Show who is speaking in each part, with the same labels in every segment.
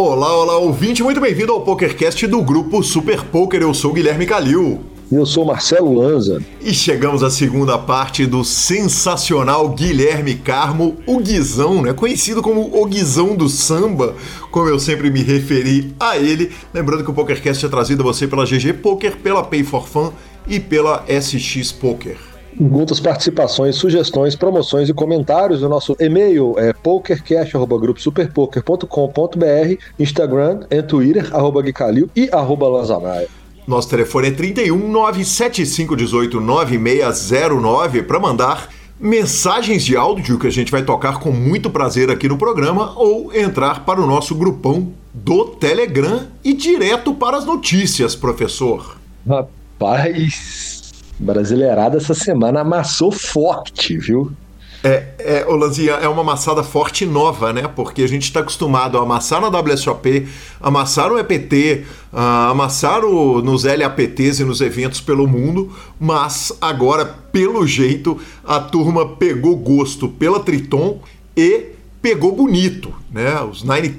Speaker 1: Olá, olá, ouvinte, muito bem-vindo ao PokerCast do grupo Super Poker. Eu sou Guilherme Calil.
Speaker 2: E eu sou Marcelo Lanza.
Speaker 1: E chegamos à segunda parte do sensacional Guilherme Carmo, o Guizão, né? Conhecido como o Guizão do samba, como eu sempre me referi a ele. Lembrando que o PokerCast é trazido a você pela GG Poker, pela Pay for Fun e pela SX Poker.
Speaker 2: Perguntas, participações, sugestões, promoções e comentários. O nosso e-mail é pokercast.gruposuperpoker.com.br, Instagram e Twitter, arroba Guicalil e arroba Lanzamaia.
Speaker 1: Nosso telefone é 31 975 18 9609 para mandar mensagens de áudio que a gente vai tocar com muito prazer aqui no programa ou entrar para o nosso grupão do Telegram e direto para as notícias, professor.
Speaker 2: Rapaz, Brasileirada essa semana amassou forte, viu?
Speaker 1: É, é, ô Lanzinha, é uma amassada forte nova, né? Porque a gente está acostumado a amassar na WSOP, amassar no EPT, uh, amassar o, nos LAPTs e nos eventos pelo mundo, mas agora, pelo jeito, a turma pegou gosto pela Triton e pegou bonito, né? Os Nine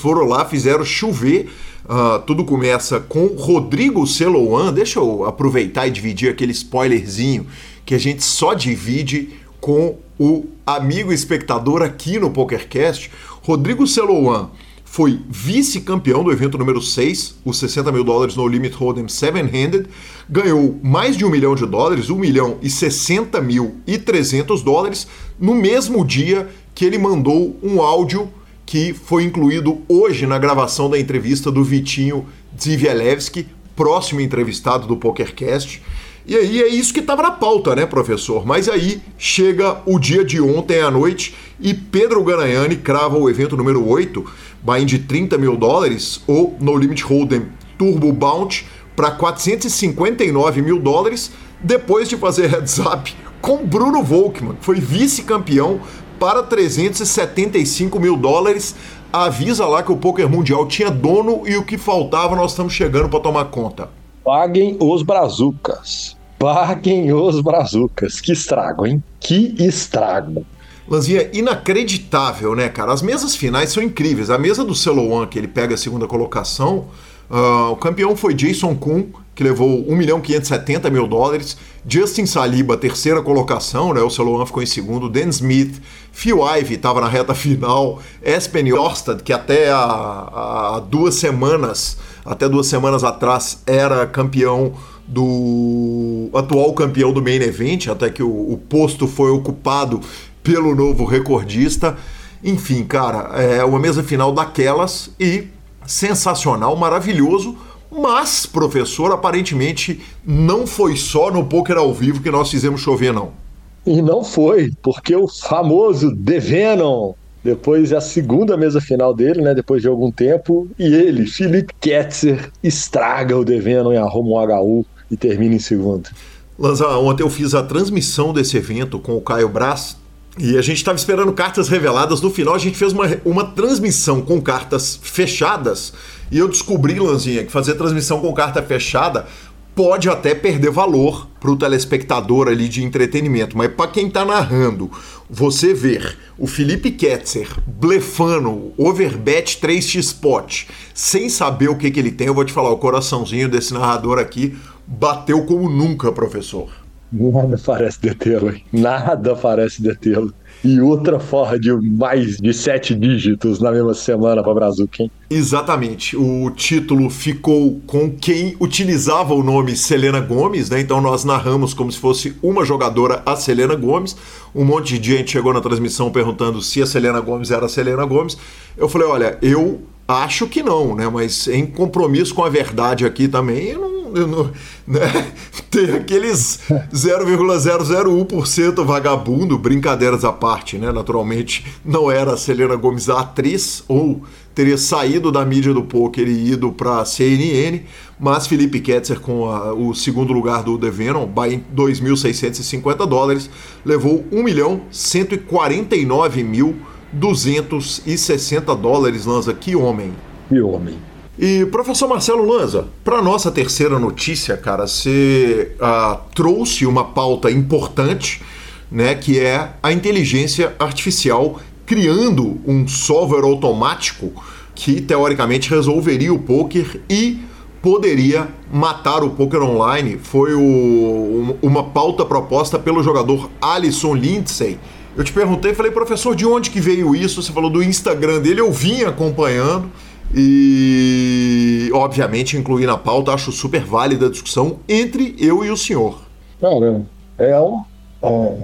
Speaker 1: foram lá, fizeram chover Uh, tudo começa com Rodrigo Celoan. Deixa eu aproveitar e dividir aquele spoilerzinho que a gente só divide com o amigo espectador aqui no PokerCast. Rodrigo Celoan foi vice-campeão do evento número 6, os 60 mil dólares no Limit Hold'em Seven-Handed, ganhou mais de um milhão de dólares, 1 milhão e 60 mil e 300 dólares, no mesmo dia que ele mandou um áudio que foi incluído hoje na gravação da entrevista do Vitinho Zivielewski, próximo entrevistado do PokerCast. E aí é isso que estava na pauta, né, professor? Mas aí chega o dia de ontem à noite e Pedro Ganayani crava o evento número 8, buy de 30 mil dólares, ou No Limit Hold'em Turbo Bounty, para 459 mil dólares, depois de fazer heads up com Bruno Volkmann, que foi vice-campeão para 375 mil dólares. Avisa lá que o Poker Mundial tinha dono e o que faltava nós estamos chegando para tomar conta.
Speaker 2: Paguem os brazucas. Paguem os brazucas. Que estrago, hein? Que estrago.
Speaker 1: Lanzinha, inacreditável, né, cara? As mesas finais são incríveis. A mesa do Celoan, que ele pega a segunda colocação, uh, o campeão foi Jason Kuhn, que levou 1 milhão 570 mil dólares. Justin Saliba, terceira colocação, né? O Celoan ficou em segundo. Dan Smith, Phil Ivey estava na reta final. Espen Jorstad, que até há, duas semanas, até duas semanas atrás, era campeão do atual campeão do main event, até que o, o posto foi ocupado pelo novo recordista. Enfim, cara, é uma mesa final daquelas e sensacional, maravilhoso mas, professor, aparentemente não foi só no poker ao vivo que nós fizemos chover, não.
Speaker 2: E não foi, porque o famoso The Venom, depois é a segunda mesa final dele, né? Depois de algum tempo, e ele, Felipe Ketzer, estraga o The Venom e arruma um HU e termina em segundo.
Speaker 1: Lanza, ontem eu fiz a transmissão desse evento com o Caio Brás e a gente estava esperando cartas reveladas. No final, a gente fez uma, uma transmissão com cartas fechadas. E eu descobri, Lanzinha, que fazer transmissão com carta fechada pode até perder valor para o telespectador ali de entretenimento, mas para quem está narrando, você ver o Felipe Ketzer blefando overbet 3x spot sem saber o que, que ele tem, eu vou te falar, o coraçãozinho desse narrador aqui bateu como nunca, professor.
Speaker 2: Nada parece detê-lo, hein? Nada parece detê-lo. E outra forra de mais de sete dígitos na mesma semana para Brazuca, hein?
Speaker 1: Exatamente. O título ficou com quem utilizava o nome Selena Gomes, né? Então nós narramos como se fosse uma jogadora, a Selena Gomes. Um monte de gente chegou na transmissão perguntando se a Selena Gomes era a Selena Gomes. Eu falei, olha, eu acho que não, né? Mas em compromisso com a verdade aqui também, eu não no, né? tem aqueles 0,001% vagabundo, brincadeiras à parte, né? Naturalmente, não era a Selena Gomes a atriz, ou teria saído da mídia do poker e ido para CNN, mas Felipe Ketzer, com a, o segundo lugar do The Venom, em 2.650 dólares, levou 1 milhão 149 mil 260 dólares, Lanza. Que homem!
Speaker 2: Que homem!
Speaker 1: E professor Marcelo Lanza, para nossa terceira notícia, cara, você uh, trouxe uma pauta importante, né, que é a inteligência artificial criando um software automático que teoricamente resolveria o poker e poderia matar o poker online. Foi o, uma pauta proposta pelo jogador Alisson Lindsay. Eu te perguntei, falei, professor, de onde que veio isso? Você falou do Instagram dele, eu vim acompanhando e, obviamente, incluí na pauta, acho super válida a discussão entre eu e o senhor.
Speaker 2: Cara, é um,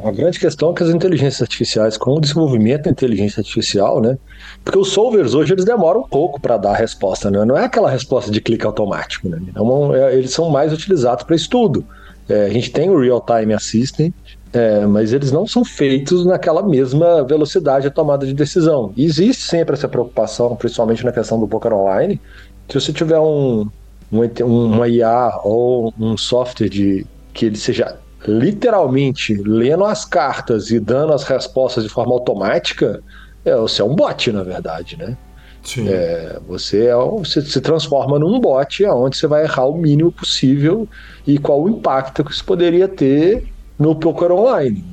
Speaker 2: a grande questão é que as inteligências artificiais, com o desenvolvimento da inteligência artificial, né? Porque os solvers hoje eles demoram um pouco para dar a resposta, né? Não é aquela resposta de clique automático, né? Então, é, eles são mais utilizados para estudo. É, a gente tem o Real Time Assistant, é, mas eles não são feitos naquela mesma velocidade de tomada de decisão. E existe sempre essa preocupação, principalmente na questão do poker online, que se você tiver um, um, uma IA ou um software de que ele seja literalmente lendo as cartas e dando as respostas de forma automática, é, você é um bot, na verdade, né? Sim. É, você, é, você se transforma num bot onde você vai errar o mínimo possível e qual o impacto que isso poderia ter no poker online.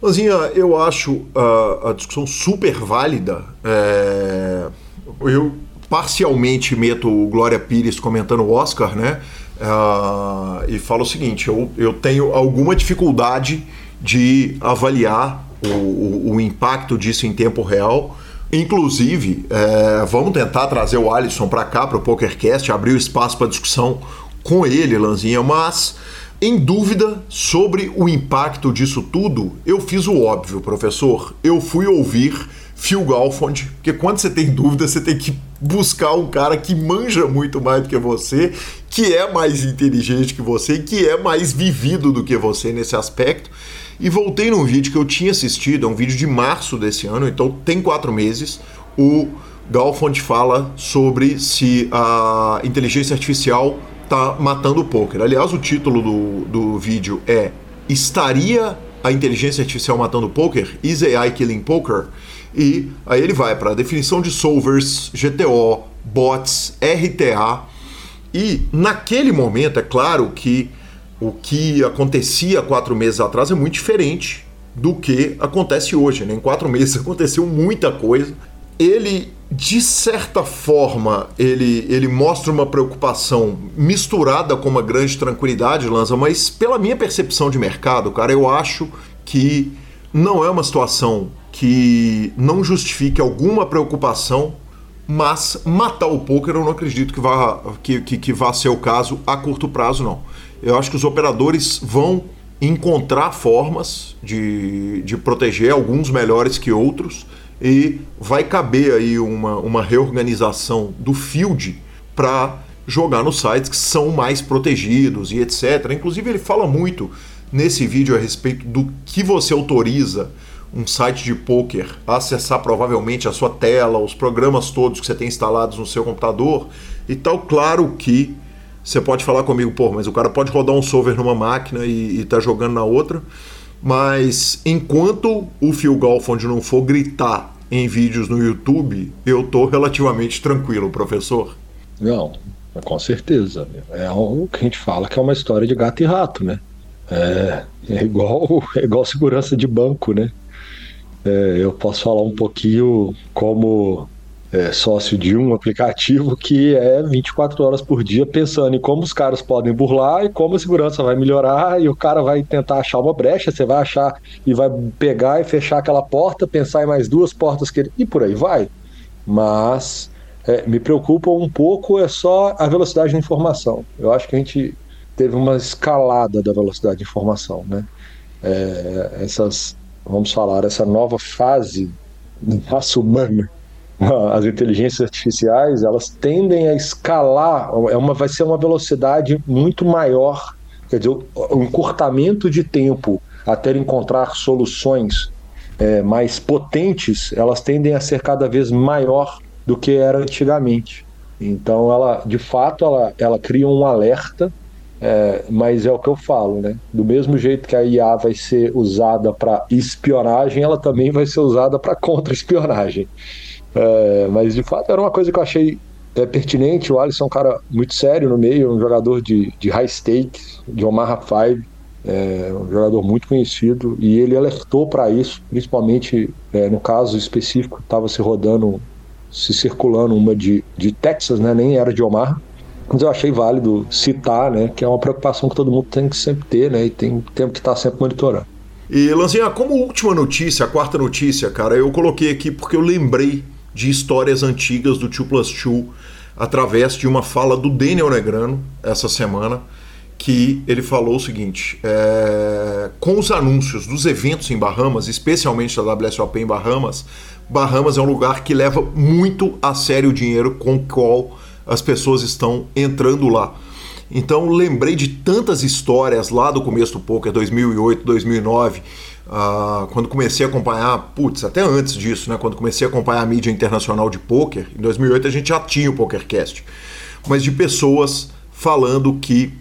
Speaker 1: Lanzinha, eu acho a, a discussão super válida. É, eu parcialmente meto o Glória Pires comentando o Oscar, né? Uh, e falo o seguinte: eu, eu tenho alguma dificuldade de avaliar o, o, o impacto disso em tempo real. Inclusive, é, vamos tentar trazer o Alisson para cá, para o PokerCast, abrir o espaço para discussão com ele, Lanzinha, mas em dúvida sobre o impacto disso tudo, eu fiz o óbvio, professor. Eu fui ouvir Phil Galfond, porque quando você tem dúvida, você tem que buscar um cara que manja muito mais do que você, que é mais inteligente que você e que é mais vivido do que você nesse aspecto. E voltei num vídeo que eu tinha assistido, é um vídeo de março desse ano, então tem quatro meses. O Galfond fala sobre se a inteligência artificial está matando o poker. Aliás, o título do, do vídeo é Estaria a inteligência artificial matando o poker? Is AI killing poker? E aí ele vai para a definição de solvers, GTO, bots, RTA. E naquele momento, é claro que o que acontecia quatro meses atrás é muito diferente do que acontece hoje. Né? Em quatro meses aconteceu muita coisa. Ele, de certa forma, ele, ele mostra uma preocupação misturada com uma grande tranquilidade, Lanza, mas pela minha percepção de mercado, cara, eu acho que não é uma situação que não justifique alguma preocupação, mas matar o poker eu não acredito que vá, que, que, que vá ser o caso a curto prazo, não. Eu acho que os operadores vão encontrar formas de, de proteger, alguns melhores que outros, e vai caber aí uma, uma reorganização do field para jogar nos sites que são mais protegidos e etc. Inclusive, ele fala muito nesse vídeo a respeito do que você autoriza um site de poker a acessar provavelmente a sua tela, os programas todos que você tem instalados no seu computador e tal. Claro que você pode falar comigo, pô, mas o cara pode rodar um solver numa máquina e, estar tá jogando na outra. Mas enquanto o Phil Galfond não for gritar em vídeos no YouTube, eu tô relativamente tranquilo, professor.
Speaker 2: Não, com certeza. É o que a gente fala que é uma história de gato e rato, né? É, é igual, é igual segurança de banco, né? É, eu posso falar um pouquinho como é, sócio de um aplicativo que é 24 horas por dia pensando em como os caras podem burlar e como a segurança vai melhorar e o cara vai tentar achar uma brecha, você vai achar e vai pegar e fechar aquela porta, pensar em mais duas portas que ele... e por aí vai. Mas é, me preocupa um pouco é só a velocidade da informação. Eu acho que a gente teve uma escalada da velocidade de informação, né? É, essas vamos falar, essa nova fase da raça humana, as inteligências artificiais, elas tendem a escalar, é uma, vai ser uma velocidade muito maior, quer dizer, o, encurtamento de tempo até encontrar soluções é, mais potentes, elas tendem a ser cada vez maior do que era antigamente. Então, ela, de fato, ela, ela cria um alerta é, mas é o que eu falo, né? Do mesmo jeito que a IA vai ser usada para espionagem, ela também vai ser usada para contra-espionagem. É, mas de fato era uma coisa que eu achei é, pertinente. O Alisson é um cara muito sério no meio, um jogador de, de high stakes, de Omaha 5, é, um jogador muito conhecido, e ele alertou para isso, principalmente é, no caso específico, estava se rodando se circulando, uma de, de Texas, né? Nem era de Omar. Mas eu achei válido citar, né? Que é uma preocupação que todo mundo tem que sempre ter, né? E tem, tem que estar sempre monitorando.
Speaker 1: E Lanzinha, como última notícia, a quarta notícia, cara, eu coloquei aqui porque eu lembrei de histórias antigas do 2 Plus 2 através de uma fala do Daniel Negrano essa semana, que ele falou o seguinte: é, com os anúncios dos eventos em Bahamas, especialmente da WSOP em Bahamas, Bahamas é um lugar que leva muito a sério o dinheiro com o qual as pessoas estão entrando lá. Então lembrei de tantas histórias lá do começo do poker, 2008, 2009, uh, quando comecei a acompanhar, putz, até antes disso, né, quando comecei a acompanhar a mídia internacional de poker, em 2008 a gente já tinha o PokerCast, mas de pessoas falando que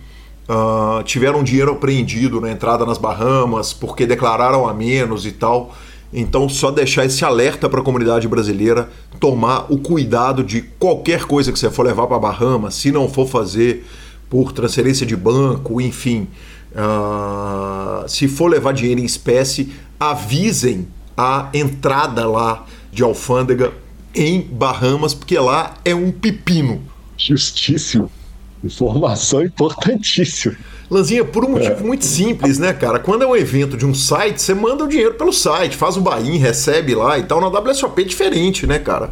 Speaker 1: uh, tiveram dinheiro apreendido na entrada nas Bahamas porque declararam a menos e tal. Então, só deixar esse alerta para a comunidade brasileira tomar o cuidado de qualquer coisa que você for levar para Bahamas, se não for fazer por transferência de banco, enfim. Uh, se for levar dinheiro em espécie, avisem a entrada lá de alfândega em Bahamas, porque lá é um pepino.
Speaker 2: Justíssimo. Informação importantíssima.
Speaker 1: Lanzinha, por um motivo é. muito simples, né, cara? Quando é um evento de um site, você manda o dinheiro pelo site, faz o buy recebe lá e tal. Na WSOP é diferente, né, cara?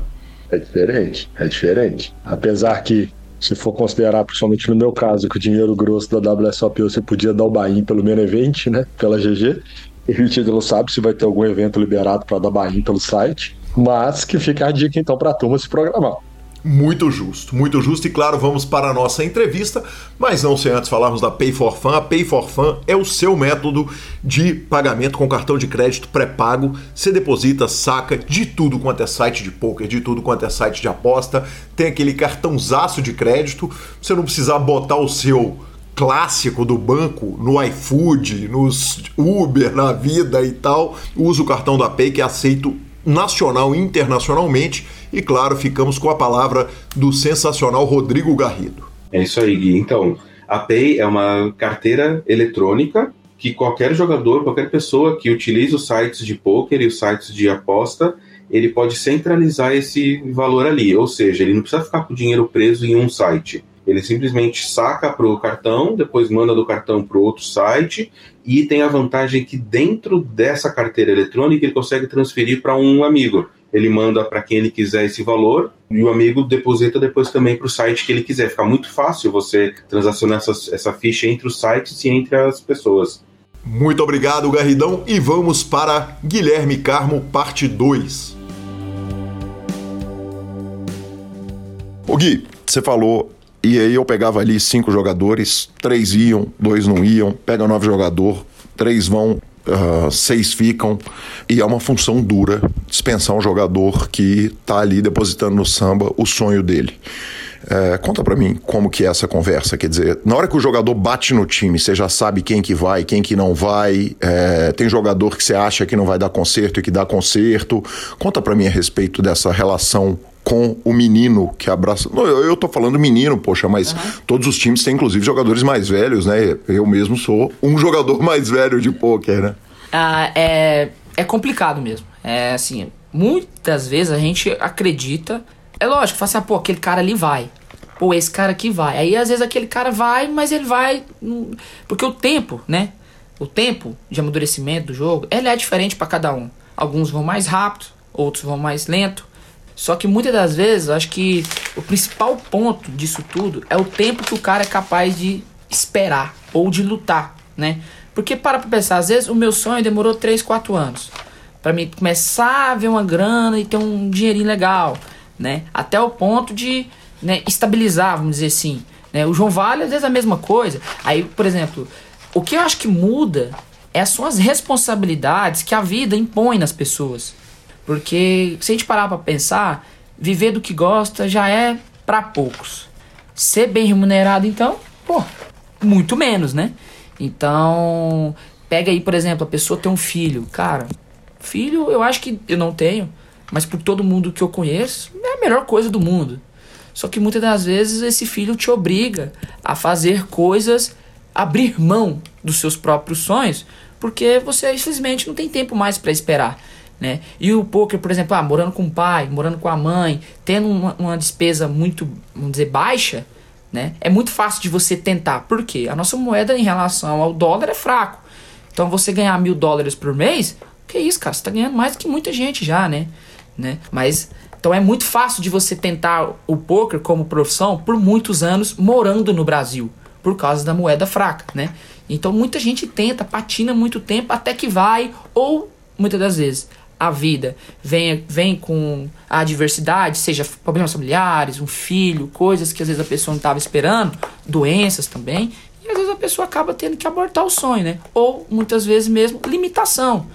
Speaker 2: É diferente, é diferente. Apesar que se for considerar, principalmente no meu caso, que o dinheiro grosso da WSOP você podia dar o buy pelo Menevent, né? Pela GG. E ainda não sabe se vai ter algum evento liberado para dar buy pelo site. Mas que fica a dica então para a turma se programar.
Speaker 1: Muito justo, muito justo. E claro, vamos para a nossa entrevista, mas não sem antes falarmos da Pay for Fun. A Pay for Fun é o seu método de pagamento com cartão de crédito pré-pago. Você deposita, saca de tudo quanto é site de poker, de tudo quanto é site de aposta. Tem aquele cartãozaço de crédito. Você não precisa botar o seu clássico do banco no iFood, nos Uber na vida e tal. Usa o cartão da Pay que é aceito nacional e internacionalmente. E claro, ficamos com a palavra do sensacional Rodrigo Garrido.
Speaker 3: É isso aí, Gui. Então, a Pay é uma carteira eletrônica que qualquer jogador, qualquer pessoa que utilize os sites de poker e os sites de aposta, ele pode centralizar esse valor ali. Ou seja, ele não precisa ficar com o dinheiro preso em um site. Ele simplesmente saca para o cartão, depois manda do cartão para outro site e tem a vantagem que dentro dessa carteira eletrônica ele consegue transferir para um amigo. Ele manda para quem ele quiser esse valor e o amigo deposita depois também para o site que ele quiser. Fica muito fácil você transacionar essa, essa ficha entre os sites e entre as pessoas.
Speaker 1: Muito obrigado, Garridão, e vamos para Guilherme Carmo, parte 2. O Gui, você falou e aí eu pegava ali cinco jogadores, três iam, dois não iam, pega nove jogador, três vão, uh, seis ficam. E é uma função dura dispensar um jogador que está ali depositando no samba o sonho dele. É, conta para mim como que é essa conversa, quer dizer, na hora que o jogador bate no time, você já sabe quem que vai, quem que não vai, é, tem jogador que você acha que não vai dar conserto e que dá conserto. Conta para mim a respeito dessa relação com o menino que abraça. Não, eu, eu tô falando menino, poxa, mas uhum. todos os times têm inclusive jogadores mais velhos, né? Eu mesmo sou um jogador mais velho de pôquer, né?
Speaker 4: Ah, é, é complicado mesmo. É assim, muitas vezes a gente acredita. É lógico, fala assim, ah, pô, aquele cara ali vai. Pô, esse cara aqui vai. Aí às vezes aquele cara vai, mas ele vai. Porque o tempo, né? O tempo de amadurecimento do jogo, ele é diferente para cada um. Alguns vão mais rápido, outros vão mais lento. Só que muitas das vezes, eu acho que o principal ponto disso tudo é o tempo que o cara é capaz de esperar ou de lutar, né? Porque para pra pensar, às vezes o meu sonho demorou 3, 4 anos para mim começar a ver uma grana e ter um dinheirinho legal, né? Até o ponto de né, estabilizar, vamos dizer assim. Né? O João Vale às vezes é a mesma coisa. Aí, por exemplo, o que eu acho que muda é são as responsabilidades que a vida impõe nas pessoas. Porque se a gente parar para pensar, viver do que gosta já é para poucos. Ser bem remunerado, então, pô, muito menos, né? Então, pega aí, por exemplo, a pessoa tem um filho. Cara, filho eu acho que eu não tenho, mas por todo mundo que eu conheço, é a melhor coisa do mundo. Só que muitas das vezes esse filho te obriga a fazer coisas, abrir mão dos seus próprios sonhos, porque você infelizmente não tem tempo mais para esperar. Né? E o poker, por exemplo, ah, morando com o pai, morando com a mãe, tendo uma, uma despesa muito, vamos dizer, baixa, né? É muito fácil de você tentar. Por quê? A nossa moeda em relação ao dólar é fraco. Então você ganhar mil dólares por mês, que isso, cara? Você tá ganhando mais que muita gente já, né? né? Mas então é muito fácil de você tentar o poker como profissão por muitos anos morando no Brasil, por causa da moeda fraca, né? Então muita gente tenta, patina muito tempo até que vai, ou muitas das vezes a vida vem, vem com a adversidade, seja problemas familiares, um filho, coisas que às vezes a pessoa não estava esperando, doenças também, e às vezes a pessoa acaba tendo que abortar o sonho, né? Ou muitas vezes mesmo limitação.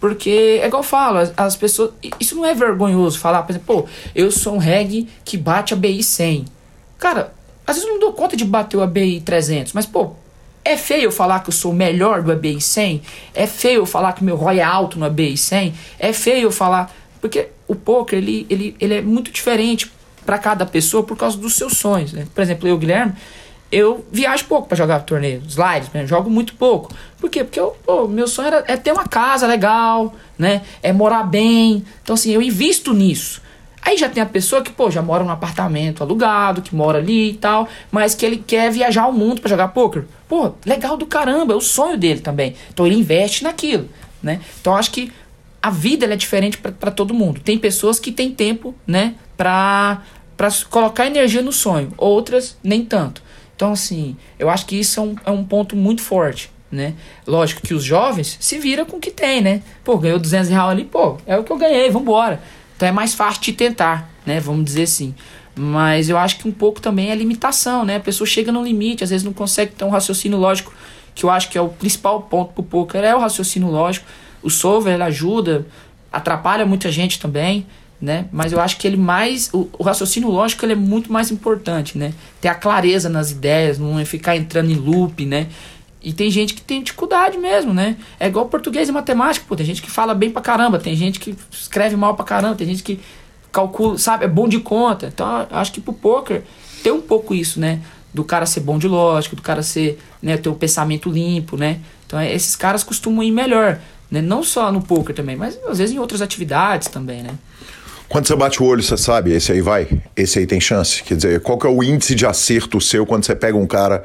Speaker 4: Porque, é igual eu falo, as, as pessoas. Isso não é vergonhoso falar, por exemplo, pô, eu sou um reggae que bate a BI 100. Cara, às vezes eu não dou conta de bater o ABI 300, mas, pô, é feio falar que eu sou melhor do ABI 100? É feio falar que meu ROI é alto no ABI 100? É feio falar. Porque o poker ele, ele, ele é muito diferente para cada pessoa por causa dos seus sonhos. Né? Por exemplo, eu, Guilherme, eu viajo pouco para jogar torneio, slides, né? jogo muito pouco. Por quê? Porque eu, pô, meu sonho era, é ter uma casa legal, né? É morar bem. Então, assim, eu invisto nisso. Aí já tem a pessoa que, pô, já mora num apartamento alugado, que mora ali e tal, mas que ele quer viajar ao mundo para jogar poker. Pô, legal do caramba, é o sonho dele também. Então ele investe naquilo, né? Então acho que a vida é diferente para todo mundo. Tem pessoas que têm tempo, né, pra, pra colocar energia no sonho, outras nem tanto. Então, assim, eu acho que isso é um, é um ponto muito forte, né? Lógico que os jovens se viram com o que tem, né? Pô, ganhou 200 reais ali, pô, é o que eu ganhei, vambora. Então é mais fácil de tentar, né? Vamos dizer assim. Mas eu acho que um pouco também é limitação, né? A pessoa chega no limite, às vezes não consegue ter um raciocínio lógico, que eu acho que é o principal ponto pro poker, é o raciocínio lógico. O solver ajuda, atrapalha muita gente também, né? Mas eu acho que ele mais o, o, raciocínio lógico ele é muito mais importante, né? Ter a clareza nas ideias, não é ficar entrando em loop, né? E tem gente que tem dificuldade mesmo, né? É igual português e matemática, pô, tem gente que fala bem pra caramba, tem gente que escreve mal pra caramba, tem gente que calcula, sabe, é bom de conta. Então, acho que pro poker tem um pouco isso, né? Do cara ser bom de lógica, do cara ser, né, ter o um pensamento limpo, né? Então, esses caras costumam ir melhor, né? Não só no poker também, mas às vezes em outras atividades também, né?
Speaker 1: Quando você bate o olho, você sabe, esse aí vai, esse aí tem chance. Quer dizer, qual que é o índice de acerto seu quando você pega um cara.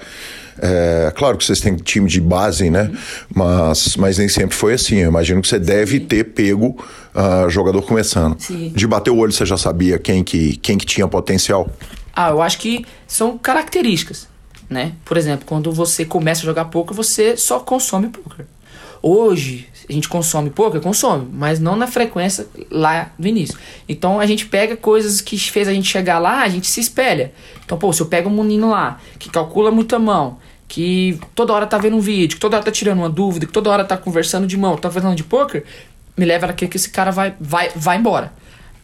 Speaker 1: É, claro que vocês têm time de base, né? Mas, mas nem sempre foi assim. Eu imagino que você deve ter pego uh, jogador começando. Sim. De bater o olho, você já sabia quem que, quem que tinha potencial?
Speaker 4: Ah, eu acho que são características, né? Por exemplo, quando você começa a jogar poker, você só consome poker. Hoje, a gente consome pouco, consome, mas não na frequência lá no início. Então a gente pega coisas que fez a gente chegar lá, a gente se espelha. Então, pô, se eu pego um menino lá que calcula muito a mão, que toda hora tá vendo um vídeo, que toda hora tá tirando uma dúvida, que toda hora tá conversando de mão, tá falando de poker, me leva naquele que esse cara vai, vai, vai embora.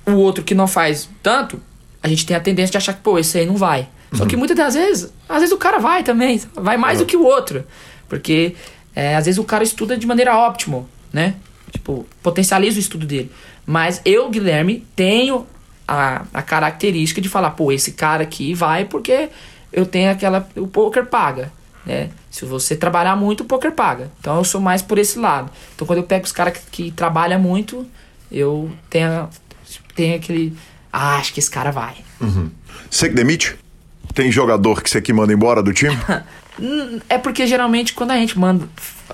Speaker 4: O outro que não faz tanto, a gente tem a tendência de achar que, pô, esse aí não vai. Só que uhum. muitas das vezes, às vezes o cara vai também, vai mais uhum. do que o outro. Porque é, às vezes o cara estuda de maneira óptima né? Tipo, potencializa o estudo dele. Mas eu, Guilherme, tenho a, a característica de falar, pô, esse cara aqui vai porque eu tenho aquela. O poker paga. Né? Se você trabalhar muito, o poker paga. Então eu sou mais por esse lado. Então quando eu pego os caras que, que trabalham muito, eu tenho, tenho aquele. Ah, acho que esse cara vai.
Speaker 1: Uhum. Você que demite? Tem jogador que você que manda embora do time?
Speaker 4: É porque geralmente quando a gente manda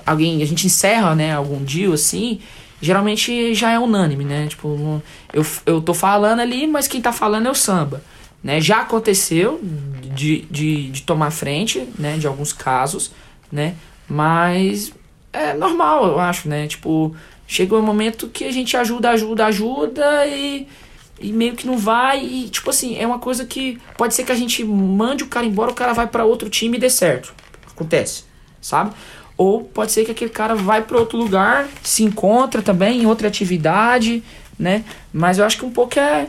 Speaker 4: alguém, a gente encerra, né, algum dia assim, geralmente já é unânime, né? Tipo, eu, eu tô falando ali, mas quem tá falando é o samba. Né? Já aconteceu de, de, de tomar frente, né? De alguns casos, né? Mas é normal, eu acho, né? Tipo, chega um momento que a gente ajuda, ajuda, ajuda e, e meio que não vai. E, tipo assim, é uma coisa que pode ser que a gente mande o cara embora, o cara vai para outro time e dê certo. Acontece, sabe? Ou pode ser que aquele cara vai para outro lugar, se encontra também em outra atividade, né? Mas eu acho que um pouco é,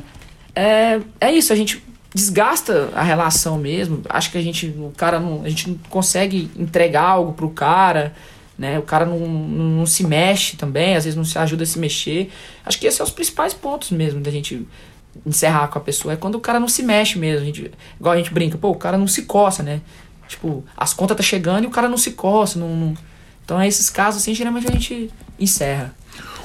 Speaker 4: é, é isso, a gente desgasta a relação mesmo. Acho que a gente, o cara não, a gente não consegue entregar algo pro cara, né? O cara não, não, não, se mexe também, às vezes não se ajuda a se mexer. Acho que esses são os principais pontos mesmo da gente encerrar com a pessoa. É quando o cara não se mexe mesmo. A gente, igual a gente brinca, pô, o cara não se coça, né? Tipo, as contas tá chegando e o cara não se coça. Não, não... Então, é esses casos, assim, geralmente a gente encerra.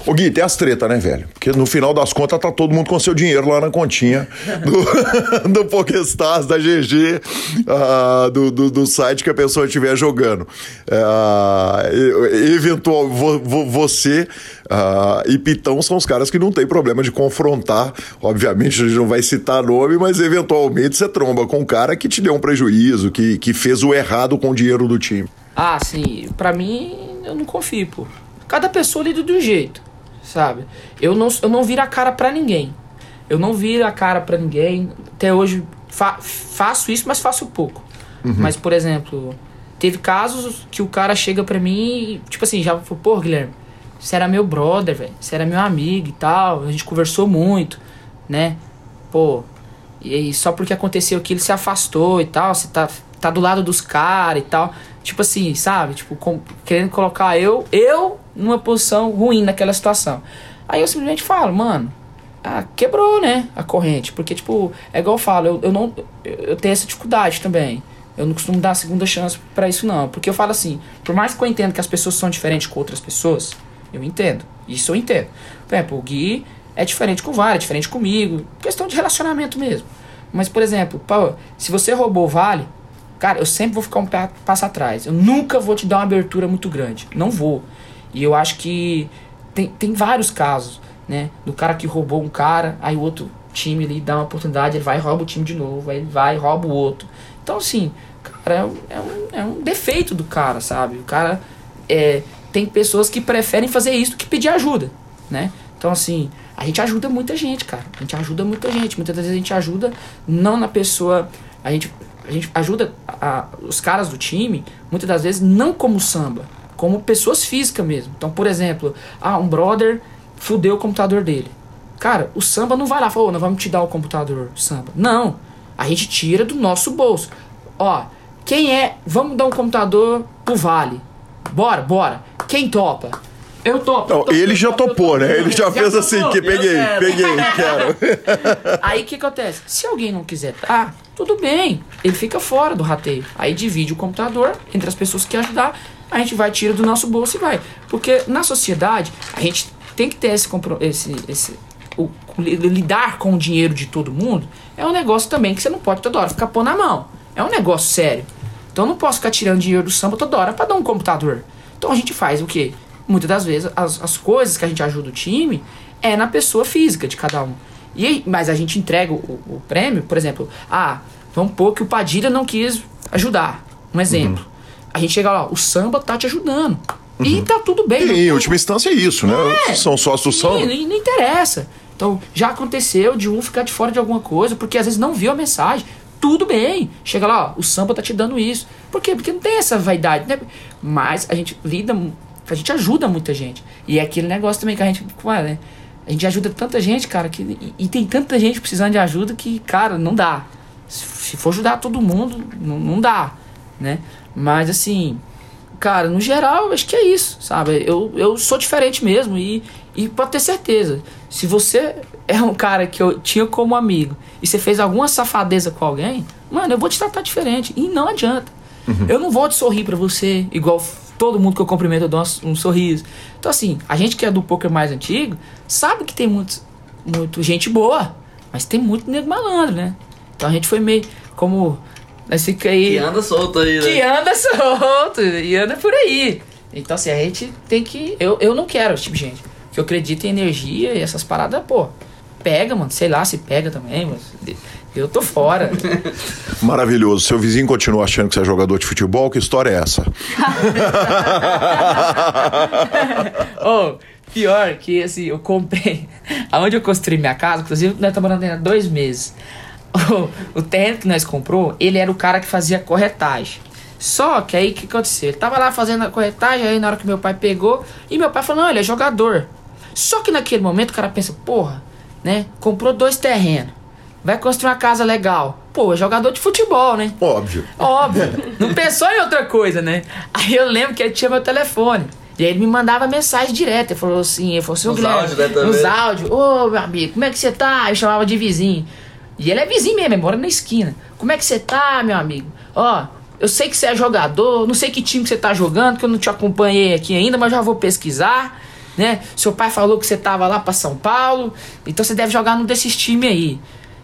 Speaker 1: Ô Gui, tem as tretas, né, velho? Porque no final das contas tá todo mundo com seu dinheiro lá na continha do, do da GG, uh, ah, do, do, do, site que a pessoa estiver jogando. Uh, eventual, vo, vo, você uh, e Pitão são os caras que não tem problema de confrontar. Obviamente, a gente não vai citar nome, mas eventualmente você tromba com um cara que te deu um prejuízo, que, que fez o errado com o dinheiro do time.
Speaker 4: Ah, sim. Pra mim, eu não confio, pô. Cada pessoa lida de um jeito sabe? Eu não, eu não viro a cara para ninguém. Eu não viro a cara para ninguém. Até hoje fa faço isso, mas faço pouco. Uhum. Mas, por exemplo, teve casos que o cara chega pra mim e, tipo assim, já falou, pô, Guilherme, você era meu brother, velho. Você era meu amigo e tal. A gente conversou muito, né? Pô, e só porque aconteceu que ele se afastou e tal, você tá, tá do lado dos caras e tal. Tipo assim, sabe? Tipo, com, querendo colocar eu, eu numa posição ruim naquela situação. Aí eu simplesmente falo, mano, ah, quebrou, né, a corrente. Porque, tipo, é igual eu falo, eu, eu não. Eu tenho essa dificuldade também. Eu não costumo dar segunda chance para isso, não. Porque eu falo assim, por mais que eu entenda que as pessoas são diferentes com outras pessoas, eu entendo. Isso eu entendo. Por exemplo, o Gui é diferente com o Vale, é diferente comigo. Questão de relacionamento mesmo. Mas, por exemplo, pô, se você roubou o Vale, cara, eu sempre vou ficar um passo atrás. Eu nunca vou te dar uma abertura muito grande. Não vou. E eu acho que tem, tem vários casos, né? Do cara que roubou um cara, aí o outro time lhe dá uma oportunidade, ele vai e rouba o time de novo, aí ele vai e rouba o outro. Então, assim, cara, é um, é um, é um defeito do cara, sabe? O cara é, tem pessoas que preferem fazer isso do que pedir ajuda, né? Então, assim, a gente ajuda muita gente, cara. A gente ajuda muita gente. Muitas vezes a gente ajuda não na pessoa. A gente, a gente ajuda a, os caras do time, muitas das vezes, não como samba, como pessoas físicas mesmo. Então, por exemplo, ah, um brother fudeu o computador dele. Cara, o samba não vai lá e fala, oh, nós vamos te dar o computador samba. Não. A gente tira do nosso bolso. Ó, quem é. Vamos dar um computador pro Vale. Bora, bora. Quem topa? Eu topo.
Speaker 1: Não, ele já topou, né? Ele já, já fez assim, topou. assim, que peguei, peguei, quero.
Speaker 4: Aí o que acontece? Se alguém não quiser tá, tudo bem. Ele fica fora do rateio. Aí divide o computador entre as pessoas que ajudar a gente vai, tira do nosso bolso e vai. Porque na sociedade, a gente tem que ter esse, esse, esse o, lidar com o dinheiro de todo mundo é um negócio também que você não pode toda hora ficar pôr na mão. É um negócio sério. Então eu não posso ficar tirando dinheiro do samba toda hora para dar um computador. Então a gente faz o quê? Muitas das vezes as, as coisas que a gente ajuda o time é na pessoa física de cada um. E, mas a gente entrega o, o prêmio, por exemplo, ah, vamos pôr que o Padilha não quis ajudar. Um exemplo. Uhum a gente chega lá, o samba tá te ajudando. Uhum. E tá tudo bem.
Speaker 1: E em última instância é isso, né? É, São sócios do samba.
Speaker 4: Não, não interessa. Então, já aconteceu de um ficar de fora de alguma coisa, porque às vezes não viu a mensagem. Tudo bem. Chega lá, ó, o samba tá te dando isso. Por quê? Porque não tem essa vaidade, né? Mas a gente lida, a gente ajuda muita gente. E é aquele negócio também que a gente, né? A gente ajuda tanta gente, cara, que, e, e tem tanta gente precisando de ajuda que, cara, não dá. Se for ajudar todo mundo, não, não dá, né? Mas assim, cara, no geral, acho que é isso, sabe? Eu, eu sou diferente mesmo e, e pode ter certeza. Se você é um cara que eu tinha como amigo e você fez alguma safadeza com alguém, mano, eu vou te tratar diferente. E não adianta. Uhum. Eu não vou te sorrir para você igual todo mundo que eu cumprimento eu dou um, um sorriso. Então, assim, a gente que é do poker mais antigo sabe que tem muito, muito gente boa, mas tem muito nego malandro, né? Então a gente foi meio como nós fica aí.
Speaker 5: Que anda solto aí, né?
Speaker 4: Que anda solto e anda por aí. Então, assim, a gente tem que. Eu, eu não quero esse tipo de gente. Que eu acredito em energia e essas paradas, pô. Pega, mano. Sei lá se pega também, mas. Eu tô fora.
Speaker 1: Maravilhoso. Seu vizinho continua achando que você é jogador de futebol? Que história é essa?
Speaker 4: oh, pior que assim, eu comprei. Aonde eu construí minha casa, inclusive, nós estamos morando há dois meses. o, terreno que nós comprou, ele era o cara que fazia corretagem. Só que aí o que aconteceu? Ele tava lá fazendo a corretagem, aí na hora que meu pai pegou, e meu pai falou: não, ele é jogador. Só que naquele momento o cara pensa: porra, né? Comprou dois terrenos, vai construir uma casa legal. Pô, é jogador de futebol, né?
Speaker 1: Óbvio.
Speaker 4: Óbvio. Não pensou em outra coisa, né? Aí eu lembro que ele tinha meu telefone. E aí ele me mandava mensagem direta. Ele falou assim: ele falou assim,
Speaker 5: nos áudios, né,
Speaker 4: Nos áudios. Ô, meu amigo, como é que você tá? Eu chamava de vizinho. E ele é vizinho mesmo, ele mora na esquina. Como é que você tá, meu amigo? Ó, eu sei que você é jogador, não sei que time que você tá jogando, que eu não te acompanhei aqui ainda, mas já vou pesquisar, né? Seu pai falou que você tava lá pra São Paulo, então você deve jogar num desses times aí.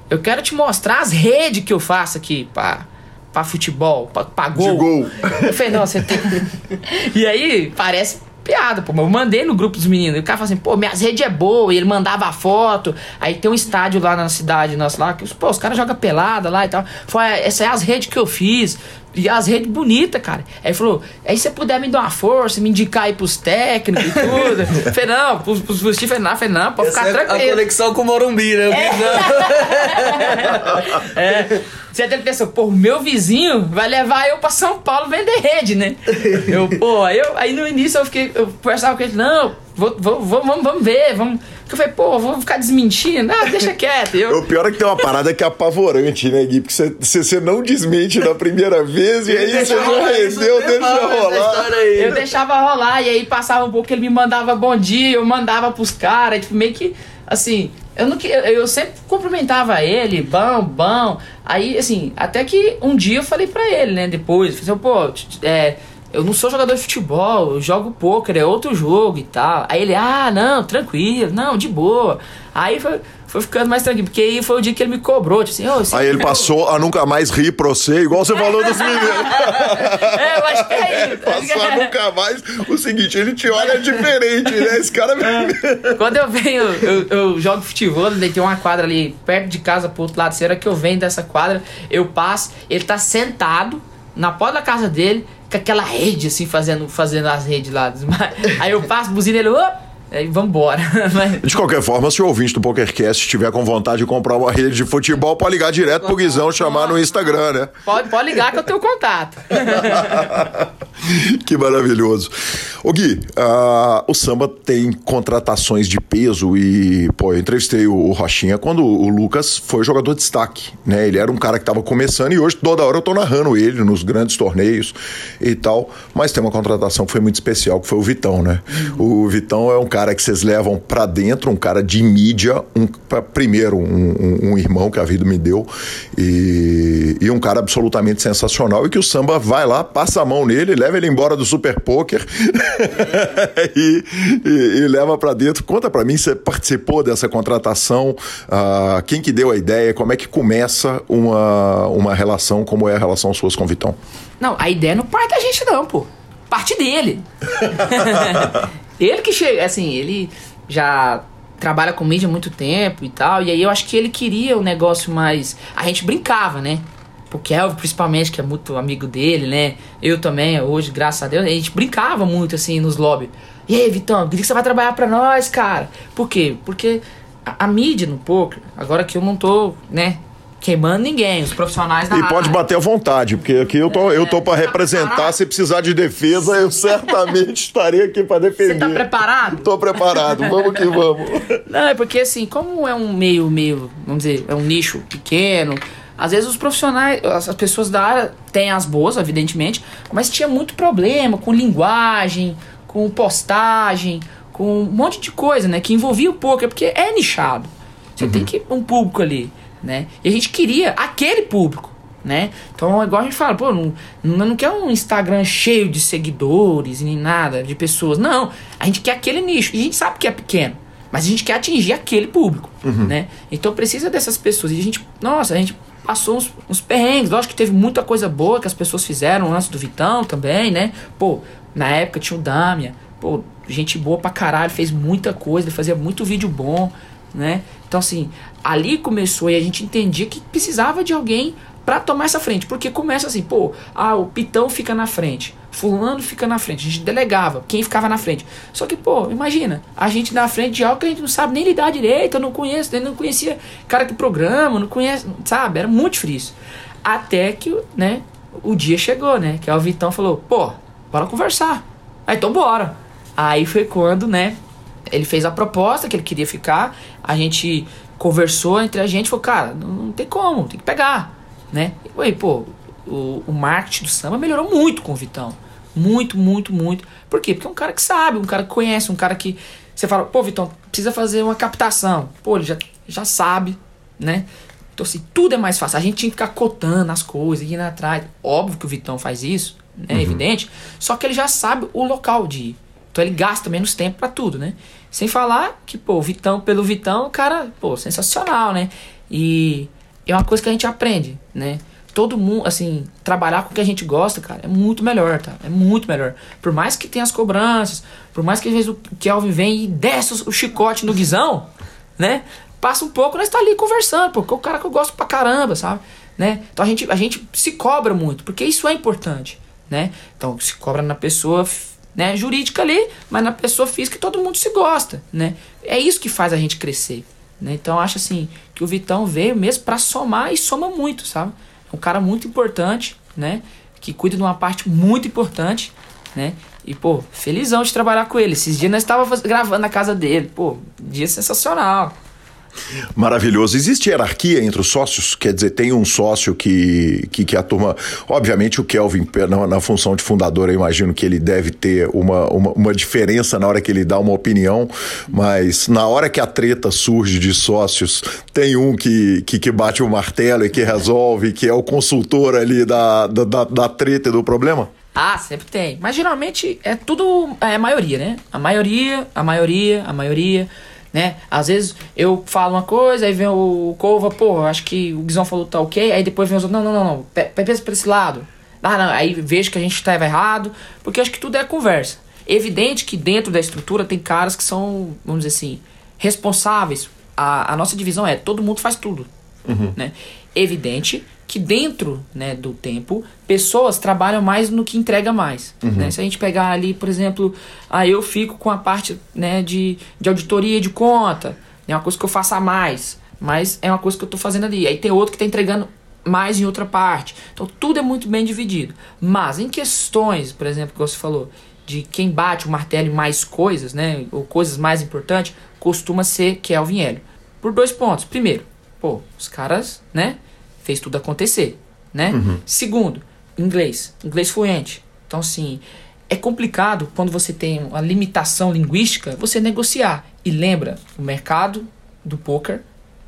Speaker 4: Eu quero te mostrar as redes que eu faço aqui pra, pra futebol, pra, pra gol.
Speaker 1: De gol.
Speaker 4: Eu falei, não, você tá. e aí, parece piada, pô. Eu mandei no grupo dos meninos. E o cara falou assim, pô, minhas redes é boa. E ele mandava a foto. Aí tem um estádio lá na cidade nossa lá, que os, pô, os caras jogam pelada lá e tal. Foi, essa é as redes que eu fiz. E as redes bonitas, cara. Aí ele falou, aí você puder me dar uma força, me indicar aí pros técnicos e tudo. falei, não, pros, pros, pros Fernandes, falei, não, pode ficar
Speaker 5: é a
Speaker 4: tranquilo.
Speaker 5: conexão com o Morumbi, né?
Speaker 4: É. Você até pensou, pô, meu vizinho vai levar eu pra São Paulo vender rede, né? Eu, pô, aí, eu, aí no início eu fiquei, eu conversava com ele, não, vou, vou, vamos, vamos ver, vamos. Eu falei, pô, vou ficar desmentindo, ah, deixa quieto. Eu,
Speaker 1: O pior é que tem uma parada que é apavorante, né, Gui? Porque você- você não desmente na primeira vez e aí você
Speaker 5: isso,
Speaker 1: rendeu, deixa rolar.
Speaker 4: eu deixava rolar, e aí passava um pouco, ele me mandava bom dia, eu mandava pros caras, tipo, meio que, assim, eu, não, eu, eu sempre cumprimentava ele, bom, bom. Aí, assim, até que um dia eu falei pra ele, né, depois, falei assim, pô, é, eu não sou jogador de futebol, eu jogo pôquer, é outro jogo e tal. Aí ele, ah, não, tranquilo, não, de boa. Aí foi, foi ficando mais tranquilo, porque aí foi o dia que ele me cobrou, tipo assim, você
Speaker 1: Aí ele passou a nunca mais rir pra você, igual você falou dos meninos.
Speaker 4: É, eu acho que é isso.
Speaker 1: Passou a nunca mais. O seguinte, ele te olha diferente, né? Esse cara.
Speaker 4: Quando eu venho, eu, eu jogo futebol, daí tem uma quadra ali perto de casa pro outro lado. Se hora que eu venho dessa quadra, eu passo, ele tá sentado na porta da casa dele, com aquela rede assim, fazendo, fazendo as redes lá. Aí eu passo, buzina ele, ô! Aí vambora. Mas-
Speaker 1: De qualquer forma, se o ouvinte do PokerCast estiver com vontade de comprar uma rede de futebol, pode ligar direto pro Guizão, chamar no Instagram, né?
Speaker 4: pode, pode ligar que eu tenho contato.
Speaker 1: que maravilhoso. Ô Gui, ah, o samba tem contratações de peso e, pô, eu entrevistei o, o Rochinha quando o Lucas foi jogador de destaque, né? Ele era um cara que tava começando e hoje toda hora eu tô narrando ele nos grandes torneios e tal. Mas tem uma contratação que foi muito especial, que foi o Vitão, né? O Vitão é um cara que vocês levam pra dentro, um cara de mídia, um, primeiro, um, um- um irmão que a vida me deu e, e um cara absolutamente sensacional e que o samba vai lá, passa a mão nele, leva ele embora do Super Poker e, e- e leva pra dentro. Conta pra mim, você participou dessa contratação, ah, quem que deu a ideia, como é que começa uma, uma relação como é a relação suas com o Vitão?
Speaker 4: Não, a ideia não parte da gente, não, pô. Parte dele. ele que chega, assim, ele já trabalha com mídia há muito tempo e tal. E aí eu acho que ele queria um negócio mais. A gente brincava, né? O Kelvin, principalmente, que é muito amigo dele, né? Eu também, hoje, graças a Deus, a gente brincava muito assim nos lobbies. E aí, Vitão, que você vai trabalhar pra nós, cara? Por quê? Porque a, a mídia no poker, agora que eu não tô, né, queimando ninguém, os profissionais da
Speaker 1: E pode
Speaker 4: área.
Speaker 1: bater à vontade, porque aqui eu tô, eu tô para
Speaker 4: tá
Speaker 1: representar.
Speaker 4: preparado?
Speaker 1: Se precisar de defesa, eu certamente estarei aqui para
Speaker 4: Você
Speaker 1: defender.
Speaker 4: tá preparado?
Speaker 1: Tô preparado, vamos que vamos.
Speaker 4: Não, é porque assim, como é um meio, meio, vamos dizer, é um nicho pequeno, às vezes os profissionais, as as pessoas da área têm as boas, evidentemente, mas tinha muito problema com linguagem, com postagem, com um monte de coisa, né, que envolvia o poker, porque é nichado. Você tem que um público ali, né? E a gente queria aquele público, né? Então, igual a gente fala, pô, não, não, quer um Instagram cheio de seguidores e nem nada, de pessoas. Não, a gente quer aquele nicho. E a gente sabe que é pequeno. Mas a gente quer atingir aquele público, né? Então precisa dessas pessoas. E a gente, nossa, a gente passou uns, uns perrengues. Lógico que teve muita coisa boa que as pessoas fizeram antes do Vitão também, né? Pô, na época tinha o Damian. Pô, gente boa pra caralho, fez muita coisa, ele fazia muito vídeo bom, né? Então, assim, ali começou e a gente entendia que precisava de alguém pra tomar essa frente. Porque começa assim, pô, ah, o Pitão fica na frente, fulano fica na frente, a gente delegava quem ficava na frente. Só que, pô, imagina, a gente na frente de algo que a gente não sabe nem lidar direito, eu não conheço, eu não conhecia cara que programa, não conhece, sabe? Era muito difícil. Até que, né, o dia chegou, né? Que o Vitão falou, pô, bora conversar. Aí, então bora. Aí foi quando, né, ele fez a proposta que ele queria ficar, a gente conversou entre a gente, falou, cara, não, não tem como, tem que pegar, né? E aí, pô, o, o marketing do samba melhorou muito com o Vitão. Muito, muito, muito. Por quê? Porque é um cara que sabe, um cara que conhece, um cara que. Você fala, pô, Vitão, precisa fazer uma captação. Pô, ele já, já sabe, né? Então, assim, tudo é mais fácil. A gente tinha que ficar cotando as coisas, indo atrás. Óbvio que o Vitão faz isso, né? Evidente. Só que ele já sabe o local de ir. Então ele gasta menos tempo para tudo, né? Sem falar que, pô, Vitão, pelo Vitão, o cara, pô, sensacional, né? E é uma coisa que a gente aprende, né? Todo mundo, assim, trabalhar com o que a gente gosta, cara, é muito melhor, tá? É muito melhor. Por mais que tenha as cobranças, por mais que às vezes o Kelvin vem e desce o chicote no guizão, né? Passa um pouco, nós tá ali conversando, porque é o cara que eu gosto pra caramba, sabe? Né? Então a gente, a gente se cobra muito, porque isso é importante, né? Então se cobra na pessoa né, jurídica ali, mas na pessoa física todo mundo se gosta, né? É isso que faz a gente crescer, né? Então acho assim que o Vitão veio mesmo para somar e soma muito, sabe? É um cara muito importante, né? Que cuida de uma parte muito importante, né? E, pô, felizão de trabalhar com ele. Esses dias nós estávamos gravando na casa dele. Pô, dia sensacional.
Speaker 1: Maravilhoso. Existe hierarquia entre os sócios? Quer dizer, tem um sócio que, que, que a turma. Obviamente, o Kelvin, na, na, função de fundador, eu imagino que ele deve ter uma, uma, uma, diferença na hora que ele dá uma opinião, mas na hora que a treta surge de sócios, tem um que, que, que bate o martelo e que resolve, que é o consultor ali da, da, da, treta e do problema?
Speaker 4: Ah, sempre tem. Mas geralmente é tudo. É maioria, né? A maioria, a maioria, a maioria né? Às vezes eu falo uma coisa, aí vem o Cova, pô, acho que o Guizão falou tá ok, aí depois vem os outros, não, não, não, não, pensa pra esse lado. Ah, não, aí vejo que a gente estava errado, porque acho que tudo é conversa. Evidente que dentro da estrutura tem caras que são, vamos dizer assim, responsáveis. A, a nossa divisão é todo mundo faz tudo. Uhum. Né? Evidente que dentro né, do tempo, pessoas trabalham mais no que entrega mais. Uhum. Né? Se a gente pegar ali, por exemplo, ah, eu fico com a parte né, de, de auditoria de conta, é uma coisa que eu faço a mais, mas é uma coisa que eu estou fazendo ali. Aí tem outro que está entregando mais em outra parte. Então tudo é muito bem dividido. Mas em questões, por exemplo, que você falou, de quem bate o martelo em mais coisas, né, ou coisas mais importantes, costuma ser Kelvin Hélio. Por dois pontos. Primeiro, pô, os caras, né, fez tudo acontecer, né? Uhum. Segundo, inglês, inglês fluente. Então, assim, é complicado quando você tem uma limitação linguística você negociar. E lembra, o mercado do poker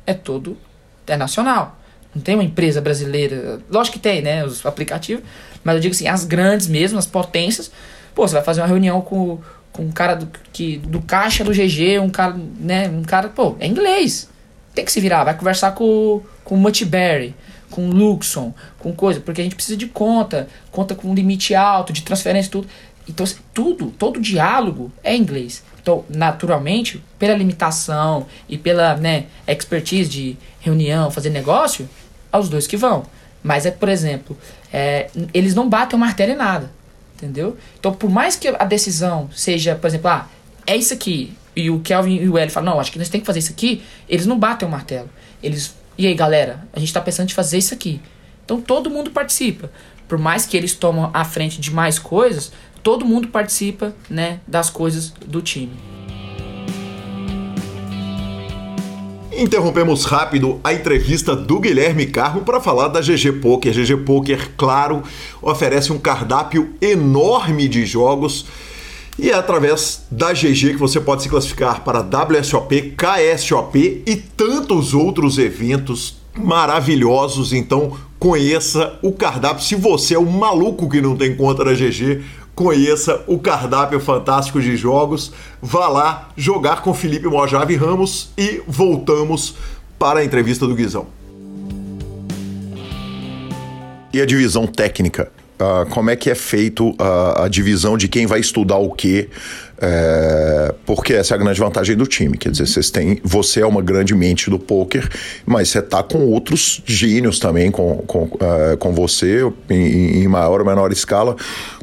Speaker 4: é todo internacional. Não tem uma empresa brasileira. Lógico que tem, né? Os aplicativos. Mas eu digo assim, as grandes mesmo, as potências. Pô, você vai fazer uma reunião com, com um cara do, que, do caixa do GG, um cara, né? Um cara, pô, é inglês. Tem que se virar. Vai conversar com, com o Multiberry com Luxon, com coisa, porque a gente precisa de conta, conta com limite alto, de transferência, tudo. Então, assim, tudo, todo diálogo é inglês. Então, naturalmente, pela limitação e pela né, expertise de reunião, fazer negócio, aos dois que vão. Mas é, por exemplo, é, eles não batem o martelo em nada. Entendeu? Então, por mais que a decisão seja, por exemplo, ah, é isso aqui, e o Kelvin e o Eli falam, não, acho que nós temos que fazer isso aqui, eles não batem o martelo. Eles e aí, galera, a gente está pensando em fazer isso aqui. Então todo mundo participa. Por mais que eles tomam a frente de mais coisas, todo mundo participa, né, das coisas do time.
Speaker 1: Interrompemos rápido a entrevista do Guilherme Carmo para falar da GG Poker. GG Poker, claro, oferece um cardápio enorme de jogos e é através da GG que você pode se classificar para WSOP, KSOP e tantos outros eventos maravilhosos. Então conheça o cardápio. Se você é um maluco que não tem conta da GG, conheça o cardápio fantástico de jogos. Vá lá jogar com Felipe Mojave Ramos e voltamos para a entrevista do Guizão. E a divisão técnica uh, como é que é feito a, a, divisão de quem vai estudar o quê, é, porque essa é a grande vantagem do time. Quer dizer, vocês têm, você é uma grande mente do poker, mas você tá com outros gênios também com, com, uh, com você, em, em, maior ou menor escala.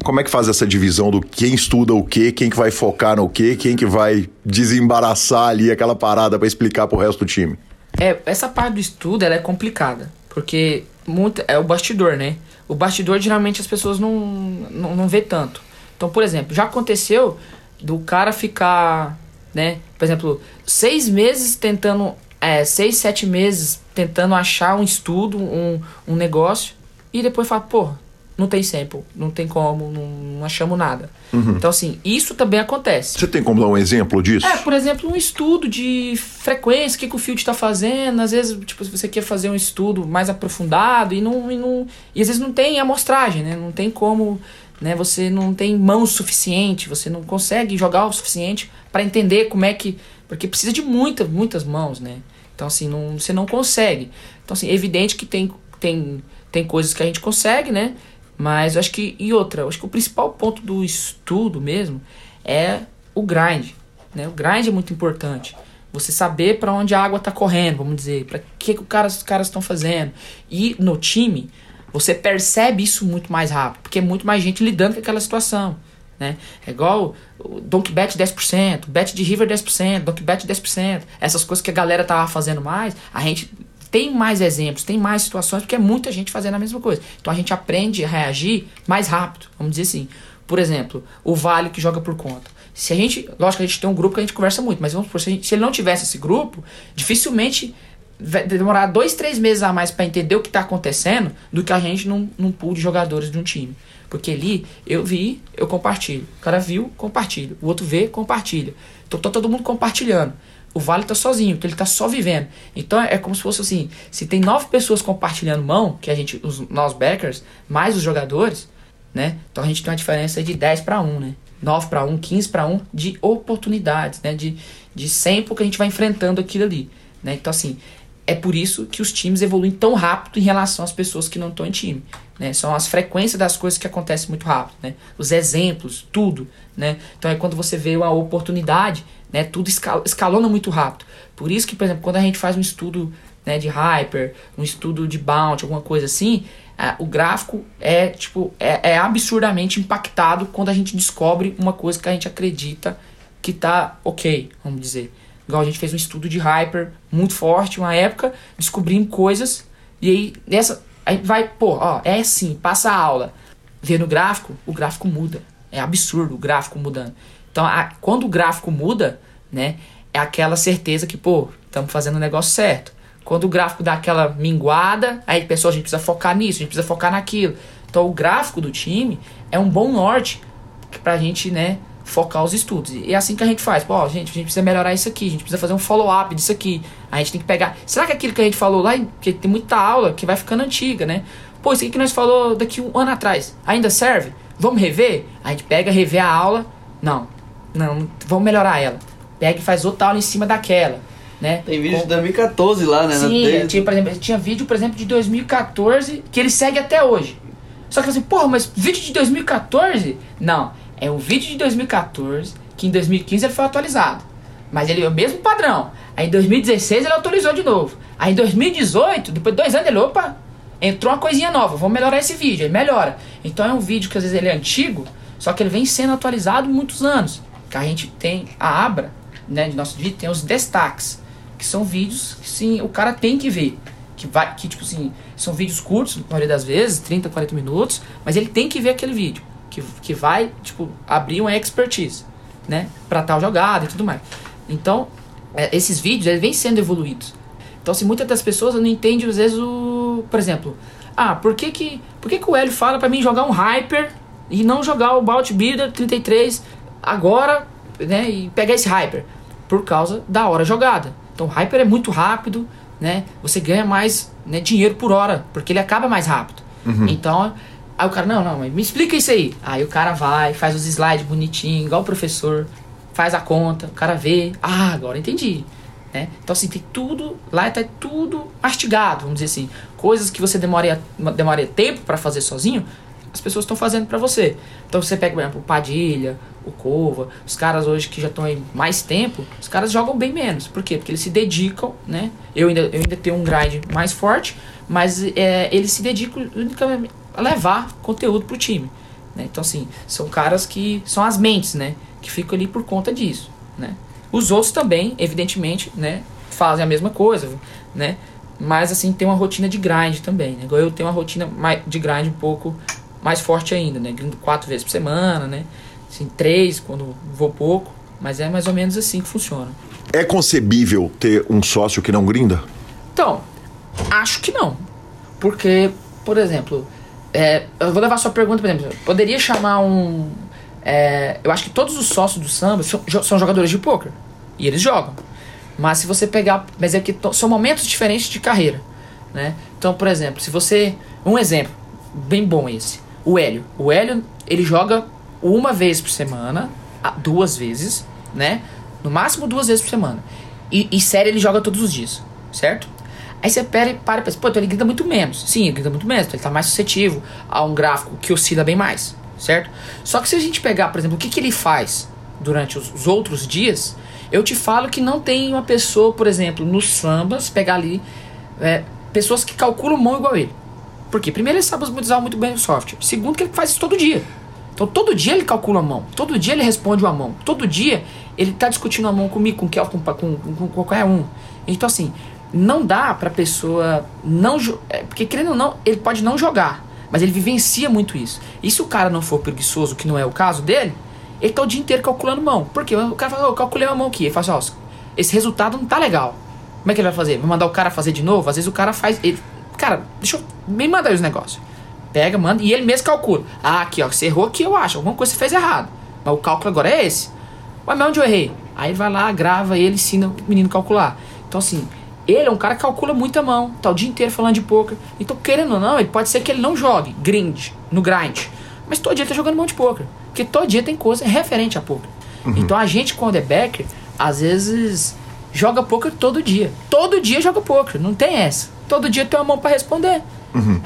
Speaker 1: Como é que faz essa divisão do quem estuda o quê, quem que vai focar no quê, quem que vai desembaraçar ali aquela parada para explicar pro resto do time?
Speaker 4: É, essa parte do estudo ela é complicada, porque muito, é o bastidor, né? O bastidor, geralmente, as pessoas não, não, não vê tanto. Então, por exemplo, já aconteceu do cara ficar, né? Por exemplo, seis meses tentando, é, seis, sete meses tentando achar um estudo, um, um negócio, e depois fala, pô, não tem sample, não tem como, não, não achamos nada. Uhum. Então, assim, isso também acontece.
Speaker 1: Você tem como dar um exemplo disso?
Speaker 4: É, por exemplo, um estudo de frequência, o que, que o field está fazendo. Às vezes, tipo, você quer fazer um estudo mais aprofundado e não, e não. E às vezes não tem amostragem, né? Não tem como né? Você não tem mão suficiente, você não consegue jogar o suficiente para entender como é que, porque precisa de muitas, muitas mãos, né? Então assim, não, você não consegue. Então assim, é evidente que tem tem tem coisas que a gente consegue, né? Mas eu acho que e outra, eu acho que o principal ponto do estudo mesmo é o grind, né? O grind é muito importante. Você saber para onde a água está correndo, vamos dizer, para que, que cara, os caras estão fazendo. E no time, você percebe isso muito mais rápido, porque é muito mais gente lidando com aquela situação. Né? É igual o Donkey Bet 10%, Bet de River 10%, Donkey Bet 10%. Essas coisas que a galera tava fazendo mais, a gente tem mais exemplos, tem mais situações, porque é muita gente fazendo a mesma coisa. Então a gente aprende a reagir mais rápido, vamos dizer assim. Por exemplo, o Vale que joga por conta. Se a gente, lógico a gente tem um grupo que a gente conversa muito, mas vamos supor, se, se ele não tivesse esse grupo, dificilmente vai demorar dois, três meses a mais para entender o que está acontecendo do que a gente num, num pool de jogadores de um time. Porque ali eu vi, eu compartilho. O cara viu, compartilha. O outro vê, compartilha. Então tá todo mundo compartilhando. O Vale tá sozinho, então ele tá só vivendo. Então é como se fosse assim: se tem nove pessoas compartilhando mão, que a gente, os, nós backers, mais os jogadores, né? Então a gente tem uma diferença de 10 para 1, né? 9 para 1, 15 para 1 de oportunidades, né? De, de sempre que a gente vai enfrentando aquilo ali. Né? Então, assim, é por isso que os times evoluem tão rápido em relação às pessoas que não estão em time. Né? São as frequências das coisas que acontecem muito rápido. Né? Os exemplos, tudo. Né? Então, é quando você vê uma oportunidade, né? tudo escalona muito rápido. Por isso que, por exemplo, quando a gente faz um estudo né, de hyper, um estudo de bounty, alguma coisa assim, o gráfico é tipo é, é, absurdamente impactado quando a gente descobre uma coisa que a gente acredita que tá ok, vamos dizer. Igual a gente fez um estudo de hyper muito forte, uma época, descobrimos coisas, e aí nessa. Aí vai, pô, ó, é assim, passa a aula. Vê no gráfico, o gráfico muda. É absurdo o gráfico mudando. Então, a, quando o gráfico muda, né, é aquela certeza que, pô, estamos fazendo o negócio certo. Quando o gráfico dá aquela minguada, aí pessoal, a gente precisa focar nisso, a gente precisa focar naquilo. Então o gráfico do time é um bom norte pra gente, né, focar os estudos. E é assim que a gente faz. Pô, gente, a gente precisa melhorar isso aqui, a gente precisa fazer um follow-up disso aqui. A gente tem que pegar. Será que aquilo que a gente falou lá, que tem muita aula que vai ficando antiga, né? Pô, isso aqui que nós falou daqui um ano atrás, ainda serve? Vamos rever? A gente pega, rever a aula. Não, não, vamos melhorar ela. Pega e faz outra aula em cima daquela né?
Speaker 5: Tem vídeo Com... de 2014 lá, né?
Speaker 4: Sim, tinha, por exemplo, tinha vídeo, por exemplo, de 2014 que ele segue até hoje. Só que assim, porra, mas vídeo de 2014? Não, é um vídeo de 2014 que em 2015 ele foi atualizado. Mas ele é o mesmo padrão. Aí em 2016 ele atualizou de novo. Aí em 2018, depois de dois anos, ele, opa, entrou uma coisinha nova, vamos melhorar esse vídeo. Ele melhora. Então é um vídeo que às vezes ele é antigo, só que ele vem sendo atualizado muitos anos. A gente tem a Abra, né, de nosso vídeo, tem os destaques que são vídeos que sim, o cara tem que ver. Que vai, que tipo assim, são vídeos curtos, na maioria das vezes, 30, 40 minutos, mas ele tem que ver aquele vídeo. Que, que vai, tipo, abrir uma expertise, né? Pra tal jogada e tudo mais. Então, é, esses vídeos, eles vêm sendo evoluídos. Então, assim, muitas das pessoas não entendem, às vezes, o... Por exemplo, ah, por que que, por que, que o Hélio fala para mim jogar um Hyper e não jogar o Bout Builder 33 agora, né? E pegar esse Hyper? Por causa da hora jogada. Então o Hyper é muito rápido, né? Você ganha mais né, dinheiro por hora, porque ele acaba mais rápido. Uhum. Então, aí o cara, não, não, me explica isso aí. Aí o cara vai, faz os slides bonitinho, igual o professor, faz a conta, o cara vê, ah, agora entendi. Né? Então, assim, tem tudo, lá tá tudo mastigado, vamos dizer assim. Coisas que você demoraria, demoraria tempo para fazer sozinho, as pessoas estão fazendo para você. Então você pega, por exemplo, o Padilha, o Cova, os caras hoje que já estão aí mais tempo, os caras jogam bem menos. Por quê? Porque eles se dedicam, né? Eu ainda, eu ainda tenho um grind mais forte, mas é, eles se dedicam unicamente a levar conteúdo pro time. Né? Então, assim, são caras que são as mentes, né? Que ficam ali por conta disso, né? Os outros também, evidentemente, né? Fazem a mesma coisa, né? Mas, assim, tem uma rotina de grind também, né? Eu tenho uma rotina de grind um pouco mais forte ainda, né? Grindo quatro vezes por semana, né? Assim, três quando vou pouco, mas é mais ou menos assim que funciona.
Speaker 1: É concebível ter um sócio que não grinda?
Speaker 4: Então, acho que não. Porque, por exemplo, é, eu vou levar a sua pergunta, por exemplo, poderia chamar um. É, eu acho que todos os sócios do samba são, são jogadores de poker. E eles jogam. Mas se você pegar. Mas é que são momentos diferentes de carreira. Né? Então, por exemplo, se você. Um exemplo, bem bom esse. O Hélio. O Hélio, ele joga uma vez por semana, a- duas vezes, né? No máximo duas vezes por semana. E, e série ele joga todos os dias, certo? Aí você para e para e pensa, pô, então ele grita muito menos. Sim, ele grita muito menos, então ele tá mais suscetível a um gráfico que oscila bem mais, certo? Só que se a gente pegar, por exemplo, o que, que ele faz durante os, os outros dias, eu te falo que não tem uma pessoa, por exemplo, nos sambas, pegar ali é, pessoas que calculam mão igual ele. Por quê? Primeiro, ele sabe usar muito bem o software. Segundo, que ele faz isso todo dia. Então, todo dia ele calcula a mão. Todo dia ele responde uma mão. Todo dia ele tá discutindo a mão comigo, com o Kel, com, com, com, qualquer um. Então, assim, não dá pra pessoa não... é, Porque, querendo ou não, ele pode não jogar. Mas ele vivencia muito isso. E se o cara não for preguiçoso, que não é o caso dele, ele tá o dia inteiro calculando mão. Por quê? O cara fala, "Ô, eu calculei uma mão aqui. Ele fala assim, ó, esse resultado não tá legal. Como é que ele vai fazer? Vai mandar o cara fazer de novo? Às vezes o cara faz. Ele, cara, deixa eu. Me manda aí os negócios. Pega, manda e ele mesmo calcula. Ah, aqui, ó, você errou aqui, eu acho. Alguma coisa você fez errado. Mas o cálculo agora é esse. Ué, mas onde eu errei? Aí ele vai lá, grava ele ensina o menino a calcular. Então, assim, ele é um cara que calcula muita mão, tá o dia inteiro falando de poker. Então, querendo ou não, ele pode ser que ele não jogue grind, no grind. Mas todo dia ele tá jogando mão de poker. Porque todo dia tem coisa referente a poker. Então a gente, quando é backer, às vezes joga poker todo dia. Todo dia joga poker, não tem essa. Todo dia tem uma mão pra responder.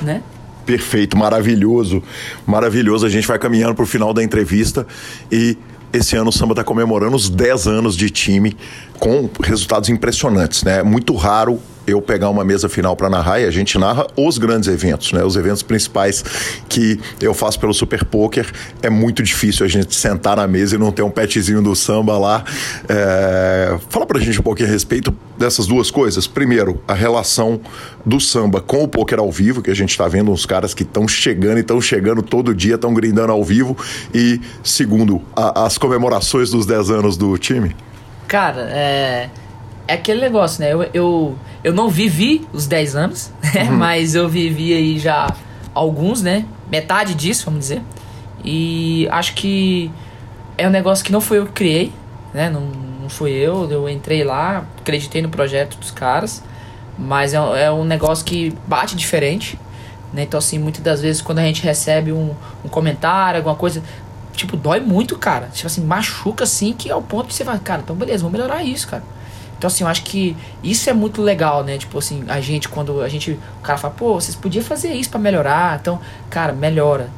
Speaker 4: Né?
Speaker 1: Perfeito, maravilhoso. Maravilhoso. A gente vai caminhando para o final da entrevista e esse ano o Samba está comemorando os 10 anos de time com resultados impressionantes, né? É muito raro eu pegar uma mesa final para narrar e a gente narra os grandes eventos, né? Os eventos principais que eu faço pelo Super Poker. É muito difícil a gente sentar na mesa e não ter um petzinho do samba lá. É... Fala pra gente um pouquinho a respeito dessas duas coisas. Primeiro, a relação do samba com o poker ao vivo, que a gente está vendo uns caras que estão chegando e estão chegando todo dia, estão grindando ao vivo. E segundo, a- as comemorações dos 10 anos do time.
Speaker 4: Cara, é. É aquele negócio, né? Eu, eu, eu não vivi os 10 anos, né? Mas eu vivi aí já alguns, né? Metade disso, vamos dizer. E acho que é um negócio que não foi eu que criei, né? Não, não fui eu, eu entrei lá, acreditei no projeto dos caras. Mas é, é um negócio que bate diferente, né? Então, assim, muitas das vezes quando a gente recebe um, um comentário, alguma coisa, tipo, dói muito, cara. Tipo assim, machuca assim, que é o ponto que você vai, cara, então beleza, vamos melhorar isso, cara. Então, assim, eu acho que isso é muito legal, né? Tipo assim, a gente, quando a gente. O cara fala, pô, vocês podiam fazer isso pra melhorar. Então, cara, melhora.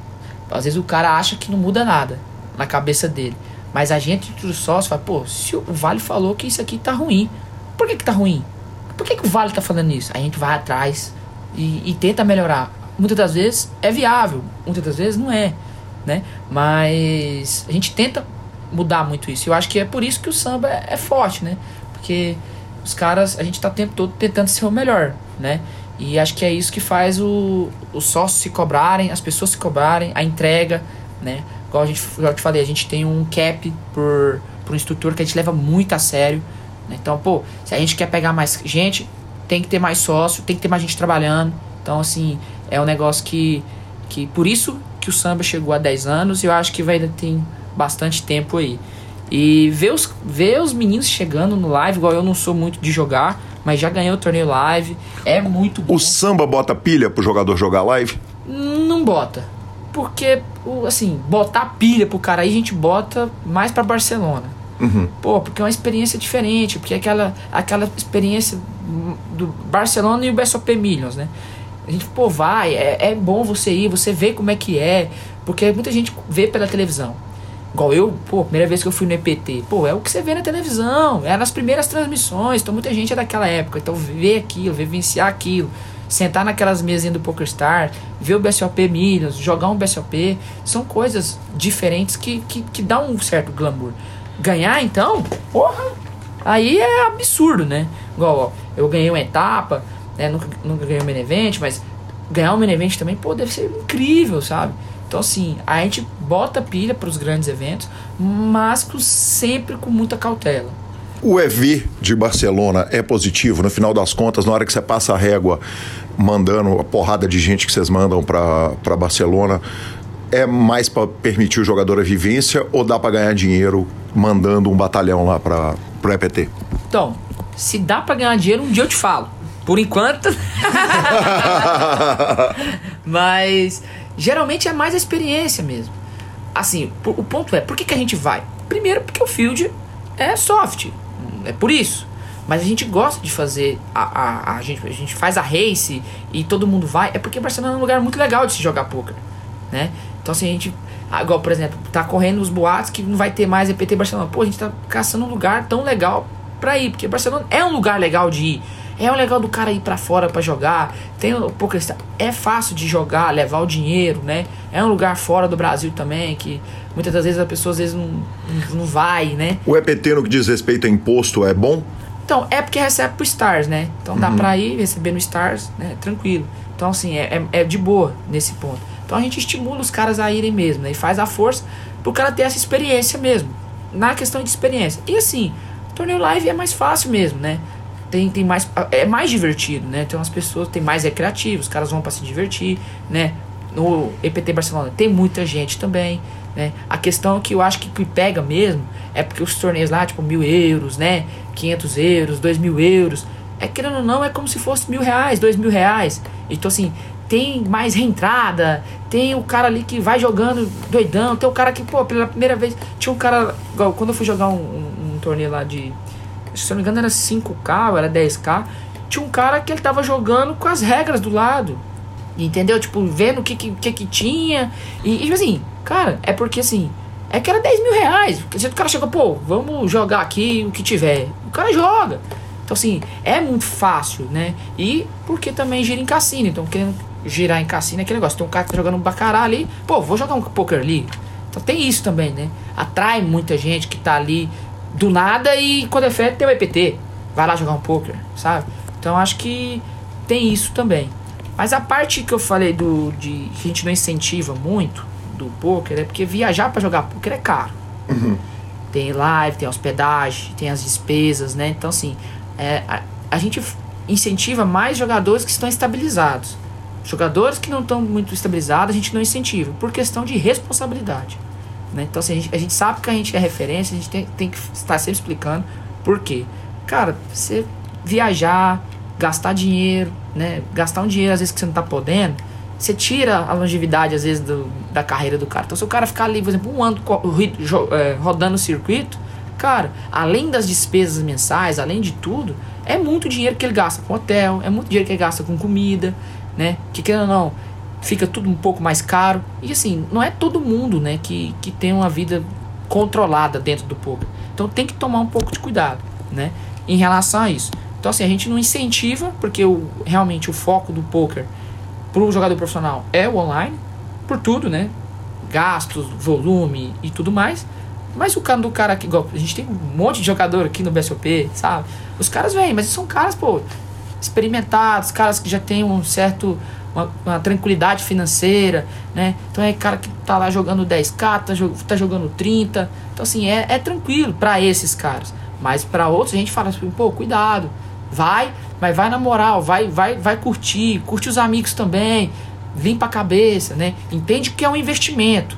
Speaker 4: Às vezes o cara acha que não muda nada na cabeça dele. Mas a gente, entre os sócios, fala, pô, se o Vale falou que isso aqui tá ruim, por que que tá ruim? Por que, que o Vale tá falando isso? A gente vai atrás e, e tenta melhorar. Muitas das vezes é viável, muitas das vezes não é, né? Mas a gente tenta mudar muito isso. Eu acho que é por isso que o samba é, é forte, né? Porque os caras, a gente tá o tempo todo tentando ser o melhor, né? E acho que é isso que faz o, os sócios se cobrarem, as pessoas se cobrarem, a entrega, né? Igual a gente, eu te falei, a gente tem um cap por, por instrutor que a gente leva muito a sério. né? Então, pô, se a gente quer pegar mais gente, tem que ter mais sócio, tem que ter mais gente trabalhando. Então, assim, é um negócio que, que por isso que o samba chegou a 10 anos e eu acho que vai ainda ter bastante tempo aí. E ver os, ver os meninos chegando no live, igual eu não sou muito de jogar, mas já ganhei o torneio live, é muito bom.
Speaker 1: O samba bota pilha pro jogador jogar live?
Speaker 4: Não bota. Porque, assim, botar pilha pro cara aí, a gente bota mais pra Barcelona. Pô, porque é uma experiência diferente, porque é aquela, aquela experiência do Barcelona e o BSOP Millions, né? A gente, pô, vai, é, é bom você ir, você vê como é que é, porque muita gente vê pela televisão. Igual eu, pô, primeira vez que eu fui no EPT, pô, é o que você vê na televisão, é nas primeiras transmissões, então muita gente é daquela época, então vê aquilo, vivenciar aquilo, sentar naquelas mesinhas do PokerStar, ver o BSOP Millions, jogar um BSOP, são coisas diferentes que, que, que dão um certo glamour. Ganhar, então, porra, aí é absurdo, né? Igual, ó, eu ganhei uma etapa, né, nunca, nunca ganhei um main event, mas ganhar um main event também, pô, deve ser incrível, sabe? Então, assim, a gente bota pilha para os grandes eventos, mas com- sempre com muita cautela.
Speaker 1: O EV de Barcelona é positivo? No final das contas, na hora que você passa a régua mandando a porrada de gente que vocês mandam para Barcelona, é mais para permitir o jogador a vivência ou dá para ganhar dinheiro mandando um batalhão lá para o EPT?
Speaker 4: Então, se dá para ganhar dinheiro, um dia eu te falo. Por enquanto. mas geralmente é mais a experiência mesmo. assim, o ponto é, por que, que a gente vai? Primeiro, porque o field é soft. É por isso. Mas a gente gosta de fazer. A, a, a, gente, a gente faz a race e todo mundo vai. É porque Barcelona é um lugar muito legal de se jogar poker. Né? Então assim, a gente. Igual, por exemplo, tá correndo os boatos que não vai ter mais EPT Barcelona. Pô, a gente tá caçando um lugar tão legal pra ir. Porque Barcelona é um lugar legal de ir. É o legal do cara ir para fora para jogar. Tem o poker é fácil de jogar, levar o dinheiro, né? É um lugar fora do Brasil também que muitas das vezes a pessoa às vezes não, não vai, né?
Speaker 1: O EPT no que diz respeito a imposto é bom?
Speaker 4: Então, é porque recebe pro Stars, né? Então dá uhum. pra ir receber no Stars, né? Tranquilo. Então, assim, é, é, é, de boa nesse ponto. Então a gente estimula os caras a irem mesmo, né? E faz a força pro cara ter essa experiência mesmo. Na questão de experiência. E assim, torneio live é mais fácil mesmo, né? Tem, tem mais. É mais divertido, né? Tem umas pessoas, tem mais recreativos, os caras vão para se divertir, né? No EPT Barcelona tem muita gente também. Né? A questão que eu acho que, que pega mesmo é porque os torneios lá, tipo, mil euros, né? 500 euros, dois mil euros. É querendo ou não, é como se fosse mil reais, dois mil reais. Então, assim, tem mais reentrada, tem o cara ali que vai jogando doidão, tem o cara que, pô, pela primeira vez. Tinha um cara, igual, quando eu fui jogar um, um, um torneio lá de. Se não me engano, era 5K ou era 10K. Tinha um cara que ele tava jogando com as regras do lado. Entendeu? Tipo, vendo o que, que, que, que tinha. E, e, tipo assim, cara, é porque assim. É que era 10 mil reais. Se o cara chega, pô, vamos jogar aqui o que tiver. O cara joga. Então, assim, é muito fácil, né? E porque também gira em cassino. Então, querendo girar em cassino é aquele negócio. Tem um cara que tá jogando um bacará ali. Pô, vou jogar um poker ali. Então tem isso também, né? Atrai muita gente que tá ali do nada e quando é fé tem o EPT. Vai lá jogar um poker, sabe? Então acho que tem isso também. Mas a parte que eu falei do de que a gente não incentiva muito do poker é porque viajar para jogar poker é caro. Uhum. Tem live, tem hospedagem, tem as despesas, né? Então assim, é, a, a gente incentiva mais jogadores que estão estabilizados. Jogadores que não estão muito estabilizados, a gente não incentiva, por questão de responsabilidade. Né? Então, assim, a, gente, a gente sabe que a gente é referência, a gente tem, tem que estar sempre explicando por quê. Cara, você viajar, gastar dinheiro, né? Gastar um dinheiro às vezes que você não está podendo, você tira a longevidade às vezes do, da carreira do cara. Então se o cara ficar ali, por exemplo, um ano é, rodando o circuito, cara, além das despesas mensais, além de tudo, é muito dinheiro que ele gasta com hotel, é muito dinheiro que ele gasta com comida, né? Que querendo ou não, fica tudo um pouco mais caro. E assim, não é todo mundo, né, que, que tem uma vida controlada dentro do poker. Então tem que tomar um pouco de cuidado, né, em relação a isso. Então assim, a gente não incentiva, porque o, realmente o foco do poker pro jogador profissional é o online, por tudo, né? Gastos, volume e tudo mais. Mas o cara do cara que, a gente tem um monte de jogador aqui no BSOP, sabe? Os caras vêm, mas são caras, pô, experimentados, caras que já têm um certo uma, uma, tranquilidade financeira, né? Então é cara que tá lá jogando 10k, tá, tá jogando 30. Então assim, é, é tranquilo para esses caras. Mas para outros a gente fala assim, pô, cuidado. Vai, mas vai na moral, vai vai vai curtir, curte os amigos também, limpa a cabeça, né? Entende que é um investimento.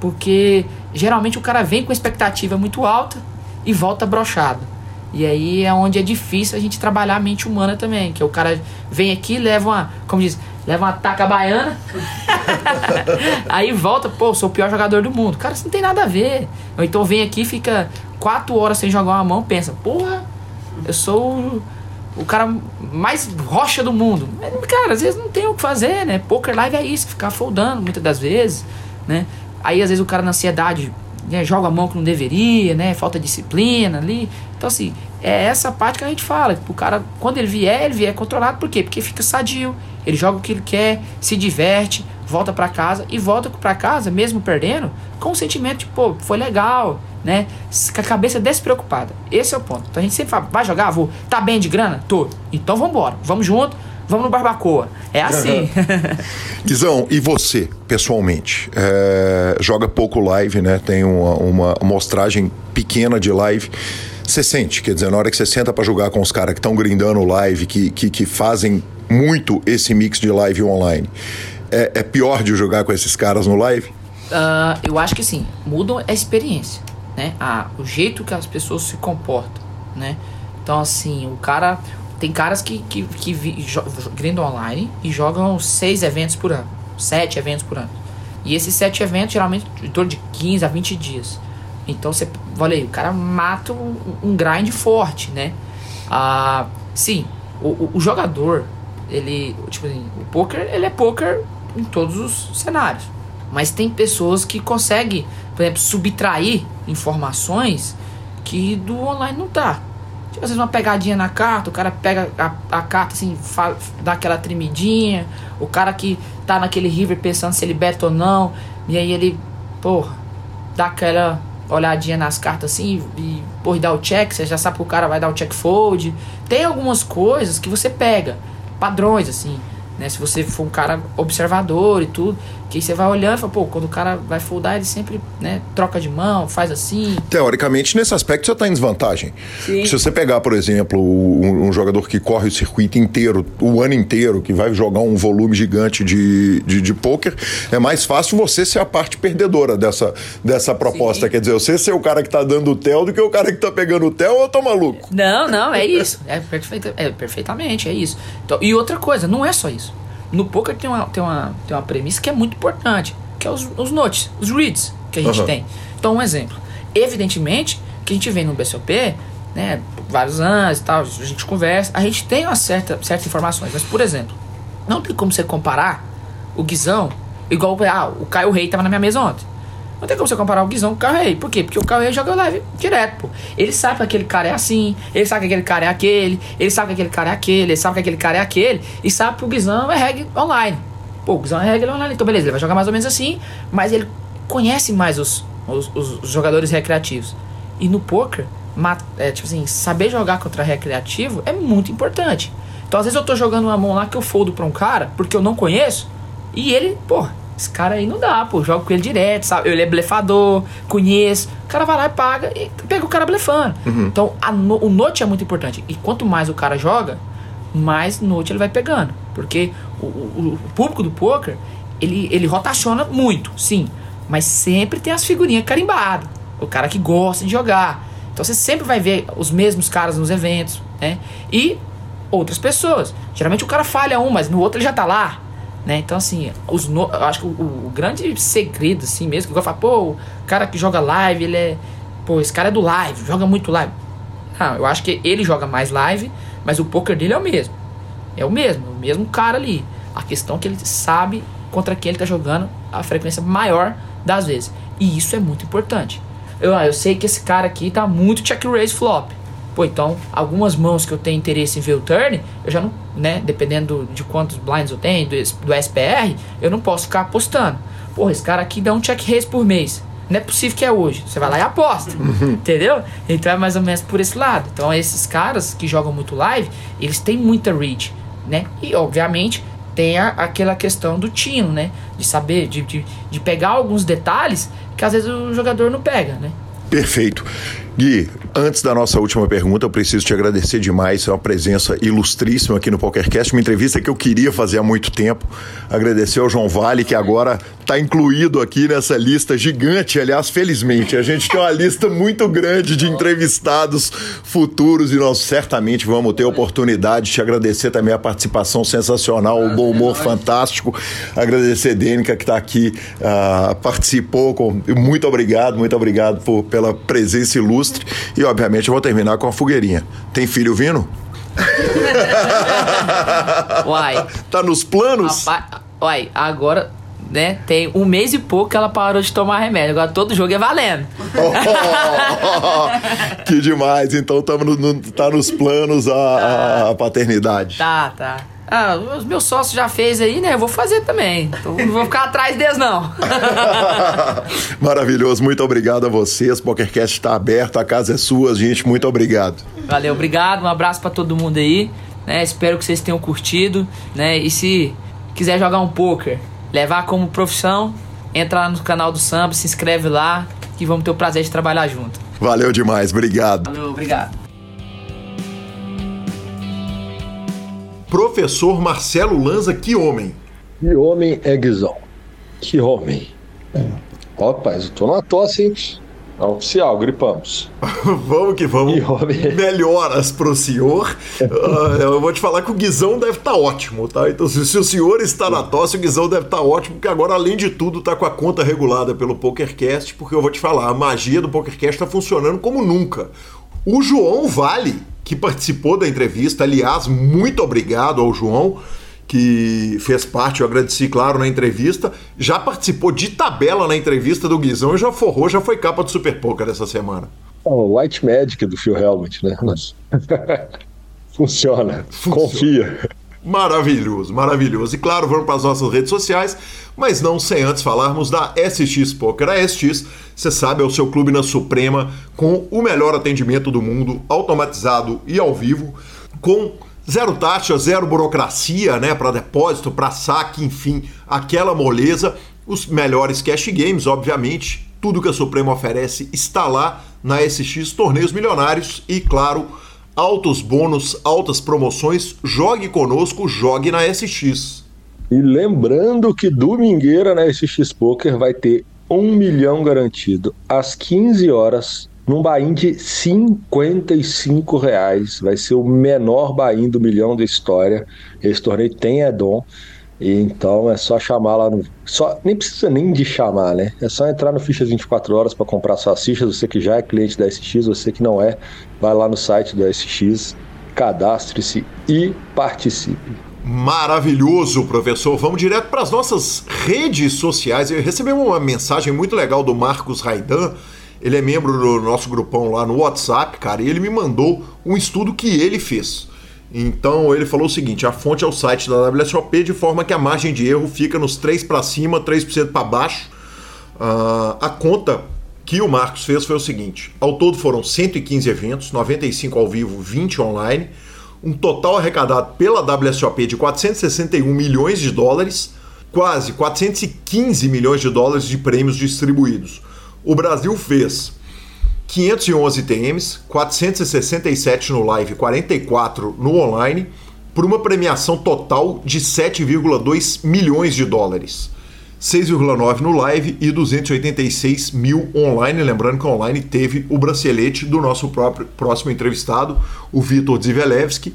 Speaker 4: Porque geralmente o cara vem com expectativa muito alta e volta brochado. E aí é onde é difícil a gente trabalhar a mente humana também. Que o cara vem aqui, leva uma, como diz, leva uma taca baiana, aí volta, pô, sou o pior jogador do mundo. Cara, isso não tem nada a ver. Ou então vem aqui, fica quatro horas sem jogar uma mão, pensa, porra, eu sou o, o cara mais rocha do mundo. Cara, às vezes não tem o que fazer, né? Poker live é isso, ficar foldando muitas das vezes, né? Aí às vezes o cara na ansiedade né, joga a mão que não deveria, né? Falta disciplina ali. Então, assim, é essa parte que a gente fala. O cara, quando ele vier, ele vier controlado. Por quê? Porque fica sadio. Ele joga o que ele quer, se diverte, volta para casa e volta para casa, mesmo perdendo, com o sentimento de, pô, foi legal, né? Com a cabeça despreocupada. Esse é o ponto. Então a gente sempre fala, vai jogar? Vou. Tá bem de grana? Tô. Então vamos embora. Vamos junto vamos no barbacoa. É assim. Uhum.
Speaker 1: Guizão, e você, pessoalmente? É, joga pouco live, né? Tem uma, uma mostragem pequena de live. Você sente, quer dizer, na hora que você senta para jogar com os caras que estão grindando live, que, que, que fazem muito esse mix de live online, é, é pior de jogar com esses caras no live?
Speaker 4: Uh, eu acho que sim, mudam a experiência, né? Ah, o jeito que as pessoas se comportam, né? Então, assim, o cara, tem caras que, que, que grindam online e jogam seis eventos por ano, sete eventos por ano. E esses sete eventos, geralmente, em torno de 15 a 20 dias. Então você, falei, o cara mata um, um grind forte, né? Ah, sim, o, o, o jogador, ele, tipo assim, o poker, ele é poker em todos os cenários. Mas tem pessoas que conseguem, por exemplo, subtrair informações que do online não tá. Tipo, às vezes uma pegadinha na carta, o cara pega a, a carta assim, dá aquela tremidinha, o cara que tá naquele river pensando se ele beta ou não, e aí ele, porra, dá aquela olhadinha nas cartas assim e, porra, dá o check, você já sabe que o cara vai dar o check fold. Tem algumas coisas que você pega, padrões assim. Né? Se você for um cara observador e tudo, que você vai olhando e fala, pô, quando o cara vai foldar, ele sempre né, troca de mão, faz assim.
Speaker 1: Teoricamente, nesse aspecto, você está em desvantagem.
Speaker 4: Sim.
Speaker 1: Se você pegar, por exemplo, um, um, jogador que corre o circuito inteiro, o ano inteiro, que vai jogar um volume gigante de, de, de pôquer, é mais fácil você ser a parte perdedora dessa, dessa proposta. Sim. Quer dizer, você ser o cara que está dando o tel do que o cara que está pegando o tel, ou eu tô maluco?
Speaker 4: Não, não, é isso. É, perfeita, é perfeitamente, é isso. Então, e outra coisa, não é só isso. No poker tem uma, tem uma, tem uma premissa que é muito importante, que é os, os notes, os reads que a gente uhum. tem. Então, um exemplo. Evidentemente, que a gente vem no BSOP, né, vários anos e tal, a gente conversa, a gente tem uma certa, certas informações, mas, por exemplo, não tem como você comparar o Guizão igual ah, o Caio Rei tava na minha mesa ontem. Não tem como você comparar o Guizão com o Carrey. Por quê? Porque o Carrey joga live direto, pô. Ele sabe que aquele cara é assim, ele sabe que aquele cara é aquele, ele sabe que aquele cara é aquele, ele sabe que aquele cara é aquele, e sabe que o Guizão é reggae online. Pô, o Guizão é reggae online, então beleza, ele vai jogar mais ou menos assim, mas ele conhece mais os, os, os jogadores recreativos. E no poker, é, tipo assim, saber jogar contra recreativo é muito importante. Então às vezes eu tô jogando uma mão lá que eu foldo pra um cara, porque eu não conheço, e ele, porra, esse cara aí não dá, pô. Jogo com ele direto, sabe? Ele é blefador, conheço. O cara vai lá e paga e pega o cara blefando. Uhum. Então, no, o note é muito importante. E quanto mais o cara joga, mais note ele vai pegando. Porque o, o, o público do poker, ele, ele rotaciona muito, sim. Mas sempre tem as figurinhas carimbadas. O cara que gosta de jogar. Então você sempre vai ver os mesmos caras nos eventos, né? E outras pessoas. Geralmente o cara falha um, mas no outro ele já tá lá. Né? Então, assim, os no... eu acho que o, o, grande segredo, assim mesmo, que eu falo, pô, o cara que joga live, ele é. Pô, esse cara é do live, joga muito live. Não, eu acho que ele joga mais live, mas o poker dele é o mesmo. É o mesmo, o mesmo cara ali. A questão é que ele sabe contra quem ele tá jogando a frequência maior das vezes. E isso é muito importante. Eu, ah, eu sei que esse cara aqui tá muito check raise flop. Pô, então, algumas mãos que eu tenho interesse em ver o turn, eu já não, né, dependendo de quantos blinds eu tenho, do, do SPR, eu não posso ficar apostando. Pô, esse cara aqui dá um check raise por mês. Não é possível que é hoje. Você vai lá e aposta. Entendeu? Então é mais ou menos por esse lado. Então esses caras que jogam muito live, eles têm muita reach, né? E obviamente tem a, aquela questão do tino, né? De saber, de, de, de pegar alguns detalhes que às vezes o jogador não pega, né?
Speaker 1: Perfeito. Gui, antes da nossa última pergunta, eu preciso te agradecer demais. É uma presença ilustríssima aqui no PokerCast, uma entrevista que eu queria fazer há muito tempo. Agradecer ao João Vale, que agora está incluído aqui nessa lista gigante. Aliás, felizmente, a gente tem uma lista muito grande de entrevistados futuros e nós certamente vamos ter oportunidade de te agradecer também a participação sensacional, o bom humor fantástico. Agradecer a Dênica, que está aqui, uh, participou. Com... Muito obrigado, muito obrigado por, pela presença ilustre ilustre. E, obviamente, eu vou terminar com a fogueirinha. Tem filho vindo?
Speaker 4: Uai.
Speaker 1: Tá nos planos?
Speaker 4: Rapaz, uai, agora né? Tem um mês e pouco que ela parou de tomar remédio. Agora todo jogo é valendo.
Speaker 1: Oh, que demais. Então tamo no, tá nos planos a, a, paternidade.
Speaker 4: Tá, tá. Ah, os meus sócios já fez aí, né? Eu vou fazer também. Então não vou ficar atrás deles, não.
Speaker 1: Maravilhoso. Muito obrigado a vocês. PokerCast está aberto, a casa é sua, gente. Muito obrigado.
Speaker 4: Valeu, obrigado. Um abraço para todo mundo aí. Né? Espero que vocês tenham curtido. Né? E se quiser jogar um poker, levar como profissão, entra lá no canal do Samba, se inscreve lá, que vamos ter o prazer de trabalhar junto.
Speaker 1: Valeu demais, obrigado.
Speaker 4: Valeu, obrigado.
Speaker 1: Professor Marcelo Lanza, que homem!
Speaker 2: Que homem é Guizão? Que homem! É. Rapaz, eu tô numa tosse, hein? Oficial, gripamos.
Speaker 1: vamos que vamos.
Speaker 2: E homem-
Speaker 1: Melhoras pro senhor. Ah, eu vou te falar que o Guizão deve estar ótimo, tá? Então, se, se o senhor está na tosse, o Guizão deve estar ótimo, porque agora, além de tudo, tá com a conta regulada pelo PokerCast, porque eu vou te falar, a magia do PokerCast tá funcionando como nunca. O João Vale, que participou da entrevista, aliás, muito obrigado ao João que fez parte, eu agradeci, claro, na entrevista, já participou de tabela na entrevista do Guizão e já forrou, já foi capa do Super Poker essa semana.
Speaker 2: O White Magic do Phil Helmut, né? Mas- Funciona. Confia.
Speaker 1: Maravilhoso, maravilhoso. E claro, vamos para as nossas redes sociais, mas não sem antes falarmos da SX Poker. A SX, você sabe, é o seu clube na Suprema com o melhor atendimento do mundo, automatizado e ao vivo, com zero taxa, zero burocracia, né, para depósito, para saque, enfim, aquela moleza, os melhores cash games, obviamente. Tudo que a Suprema oferece está lá na SX Torneios Milionários e, claro, altos bônus, altas promoções. Jogue conosco, jogue na SX.
Speaker 2: E lembrando que domingueira na SX Poker vai ter um milhão garantido às 15 horas num bain de 55 reais. Vai ser o menor bain do milhão da história. Esse torneio tem Edom. E então é só chamar lá no. Só, nem precisa nem de chamar, né? É só entrar no Fichas 24 horas para comprar suas fichas. Você que já é cliente da SX, você que não é, vai lá no site do SX, cadastre-se e participe.
Speaker 1: Maravilhoso, professor. Vamos direto para as nossas redes sociais. Eu recebi uma mensagem muito legal do Marcos Raidan. Ele é membro do nosso grupão lá no WhatsApp, cara, e ele me mandou um estudo que ele fez. Então ele falou o seguinte: a fonte é o site da WSOP, de forma que a margem de erro fica nos 3 para cima, 3% para baixo. Ah, a conta que o Marcos fez foi o seguinte: ao todo foram 115 eventos, 95 ao vivo, 20 online, um total arrecadado pela WSOP de 461 milhões de dólares, quase 415 milhões de dólares de prêmios distribuídos. O Brasil fez 511 TMs, 467 no live, 44 no online, por uma premiação total de 7,2 milhões de dólares. 6,9 no live e 286 mil online. Lembrando que online teve o bracelete do nosso próprio próximo entrevistado, o Vitor Zivelevski,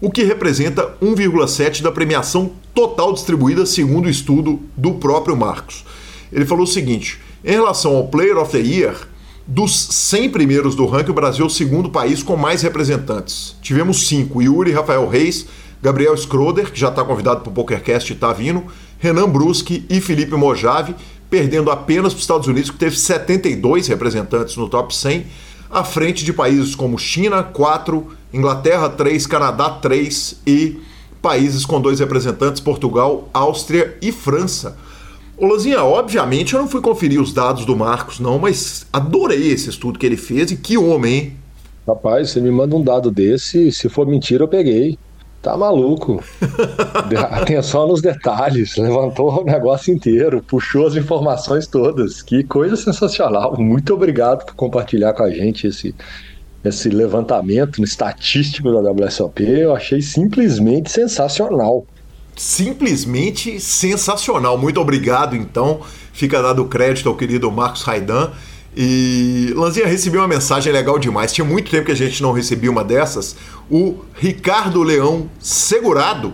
Speaker 1: o que representa 1,7 da premiação total distribuída, segundo o estudo do próprio Marcos. Ele falou o seguinte: em relação ao Player of the Year, dos 100 primeiros do ranking, o Brasil é o segundo país com mais representantes. Tivemos cinco: Yuri Rafael Reis, Gabriel Schroeder, que já está convidado para o PokerCast e está vindo, Renan Bruschi e Felipe Mojave, perdendo apenas para os Estados Unidos, que teve 72 representantes no top 100, à frente de países como China, 4, Inglaterra, 3, Canadá, 3 e países com dois representantes, Portugal, Áustria e França. Ô Lozinha, obviamente eu não fui conferir os dados do Marcos, não, mas adorei esse estudo que ele fez e que homem, hein?
Speaker 2: Rapaz, você me manda um dado desse, se for mentira, eu peguei. Tá maluco. Atenção nos detalhes, levantou o negócio inteiro, puxou as informações todas. Que coisa sensacional. Muito obrigado por compartilhar com a gente esse, esse levantamento estatístico da WSOP. Eu achei simplesmente sensacional.
Speaker 1: Simplesmente sensacional. Muito obrigado, então. Fica dado crédito ao querido Marcos Raidan. E Lanzinha recebeu uma mensagem legal demais. Tinha muito tempo que a gente não recebia uma dessas. O Ricardo Leão Segurado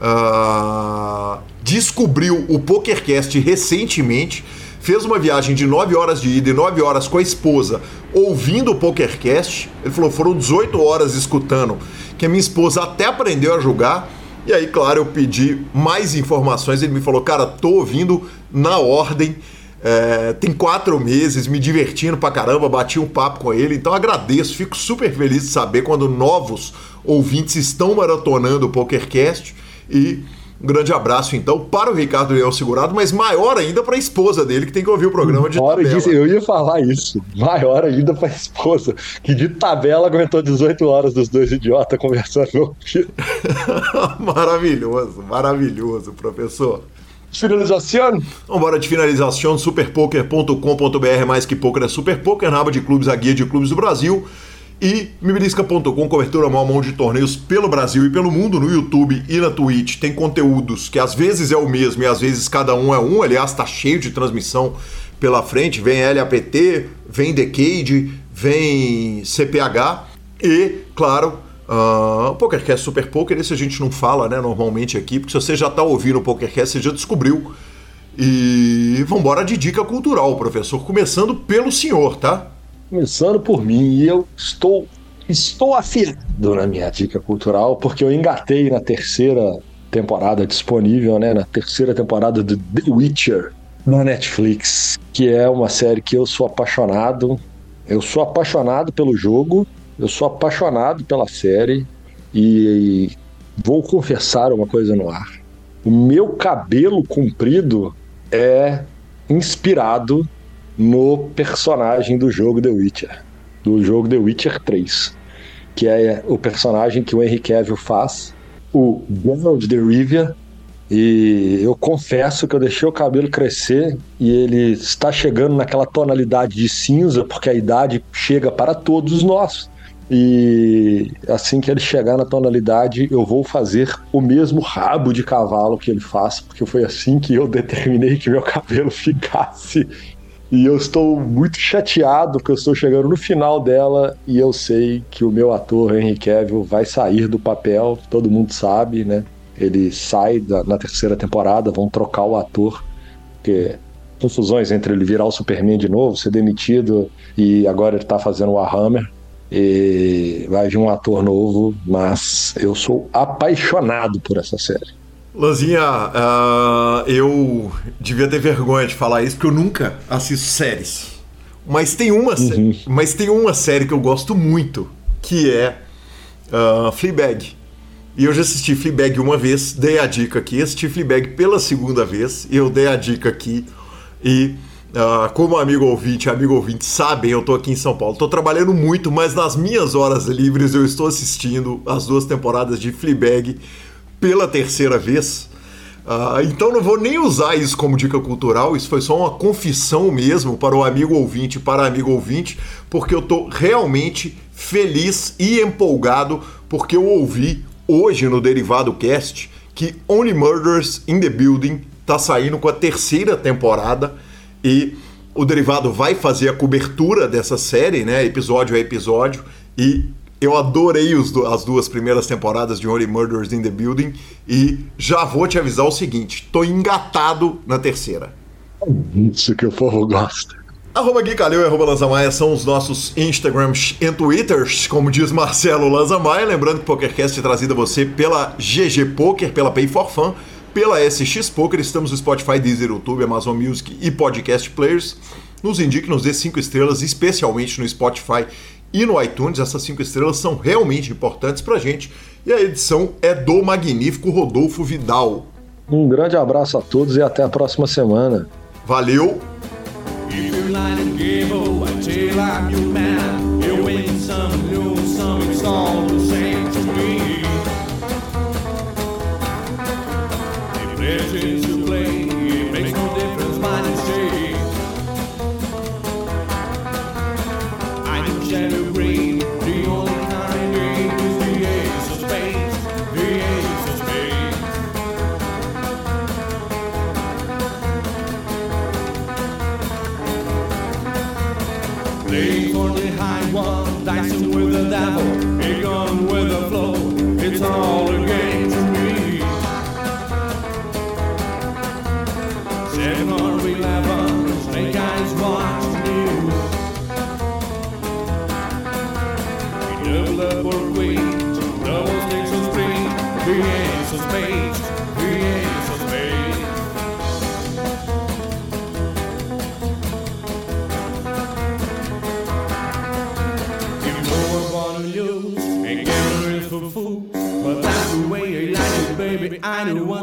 Speaker 1: ah, descobriu o PokerCast recentemente. Fez uma viagem de 9 horas de ida e 9 horas com a esposa, ouvindo o PokerCast. Ele falou: foram 18 horas escutando, que a minha esposa até aprendeu a jogar. E aí, claro, eu pedi mais informações. Ele me falou: cara, tô ouvindo na ordem. É, tem quatro meses, me divertindo pra caramba, bati um papo com ele, então agradeço, fico super feliz de saber quando novos ouvintes estão maratonando o PokerCast e um grande abraço então para o Ricardo Leão Segurado, mas maior ainda para a esposa dele que tem que ouvir o programa de
Speaker 2: Hora
Speaker 1: tabela.
Speaker 2: disso, eu ia falar isso. Maior ainda pra esposa, que de tabela aguentou 18 horas dos dois idiotas conversando. no
Speaker 1: maravilhoso, maravilhoso, professor.
Speaker 2: Finalização?
Speaker 1: Vambora de finalização, superpoker.com.br, mais que poker é super poker, na aba de clubes, a guia de clubes do Brasil. E mibilisca.com, cobertura mão a mão de torneios pelo Brasil e pelo mundo, no YouTube e na Twitch. Tem conteúdos que às vezes é o mesmo e às vezes cada um é um. Aliás, tá cheio de transmissão pela frente. Vem LAPT, vem Decade, vem CPH e, claro, uh, PokerCast Super Poker. Esse a gente não fala né, normalmente aqui, porque se você já está ouvindo o PokerCast, você já descobriu. E vamos embora de dica cultural, professor. Começando pelo senhor, tá?
Speaker 2: Começando por mim, e eu estou estou afirmado na minha dica cultural, porque eu engatei na terceira temporada disponível, né? Na terceira temporada do The Witcher na Netflix, que é uma série que eu sou apaixonado. Eu sou apaixonado pelo jogo, eu sou apaixonado pela série e vou confessar uma coisa no ar. O meu cabelo comprido é inspirado no personagem do jogo The Witcher, do jogo The Witcher 3, que é o personagem que o Henry Cavill faz o Gerald de Rivia. E eu confesso que eu deixei o cabelo crescer e ele está chegando naquela tonalidade de cinza, porque a idade chega para todos nós. E assim que ele chegar na tonalidade, eu vou fazer o mesmo rabo de cavalo que ele faz, porque foi assim que eu determinei que meu cabelo ficasse e eu estou muito chateado porque eu estou chegando no final dela e eu sei que o meu ator Henry Cavill vai sair do papel, todo mundo sabe, né? Ele sai da, na terceira temporada, vão trocar o ator, porque confusões entre ele virar o Superman de novo, ser demitido e agora ele está fazendo o Warhammer. E vai vir um ator novo, mas eu sou apaixonado por essa série.
Speaker 1: Lanzinha, uh, eu devia ter vergonha de falar isso, porque eu nunca assisto séries. Mas tem uma, uhum. mas tem uma série que eu gosto muito, que é uh, Fleabag. E eu já assisti Fleabag uma vez, dei a dica aqui, assisti Fleabag pela segunda vez, eu dei a dica aqui. E uh, como amigo ouvinte, amigo ouvinte sabem, eu tô aqui em São Paulo. Tô trabalhando muito, mas nas minhas horas livres eu estou assistindo as duas temporadas de Fleabag pela terceira vez. Uh, então não vou nem usar isso como dica cultural, isso foi só uma confissão mesmo para o amigo ouvinte, para amigo ouvinte, porque eu estou realmente feliz e empolgado porque eu ouvi hoje no Derivado Cast que Only Murders in the Building está saindo com a terceira temporada e o Derivado vai fazer a cobertura dessa série, né, episódio a episódio, e eu adorei os, as duas primeiras temporadas de Only Murders in the Building e já vou te avisar o seguinte: tô engatado na terceira.
Speaker 2: Isso que o povo gosta.
Speaker 1: Arroba Gui Calil e arroba Lanzamaia são os nossos Instagrams e Twitters, como diz Marcelo Lanzamaia. Lembrando que o PokerCast é trazido a você pela GG Poker, pela Pay for Fun, pela SX Poker. Estamos no Spotify, Deezer, YouTube, Amazon Music e Podcast Players. Nos indique, nos dê cinco estrelas, especialmente no Spotify e no iTunes. Essas cinco estrelas são realmente importantes para gente. E a edição é do magnífico Rodolfo Vidal.
Speaker 2: Um grande abraço a todos e até a próxima semana.
Speaker 1: Valeu!
Speaker 6: Don't final one.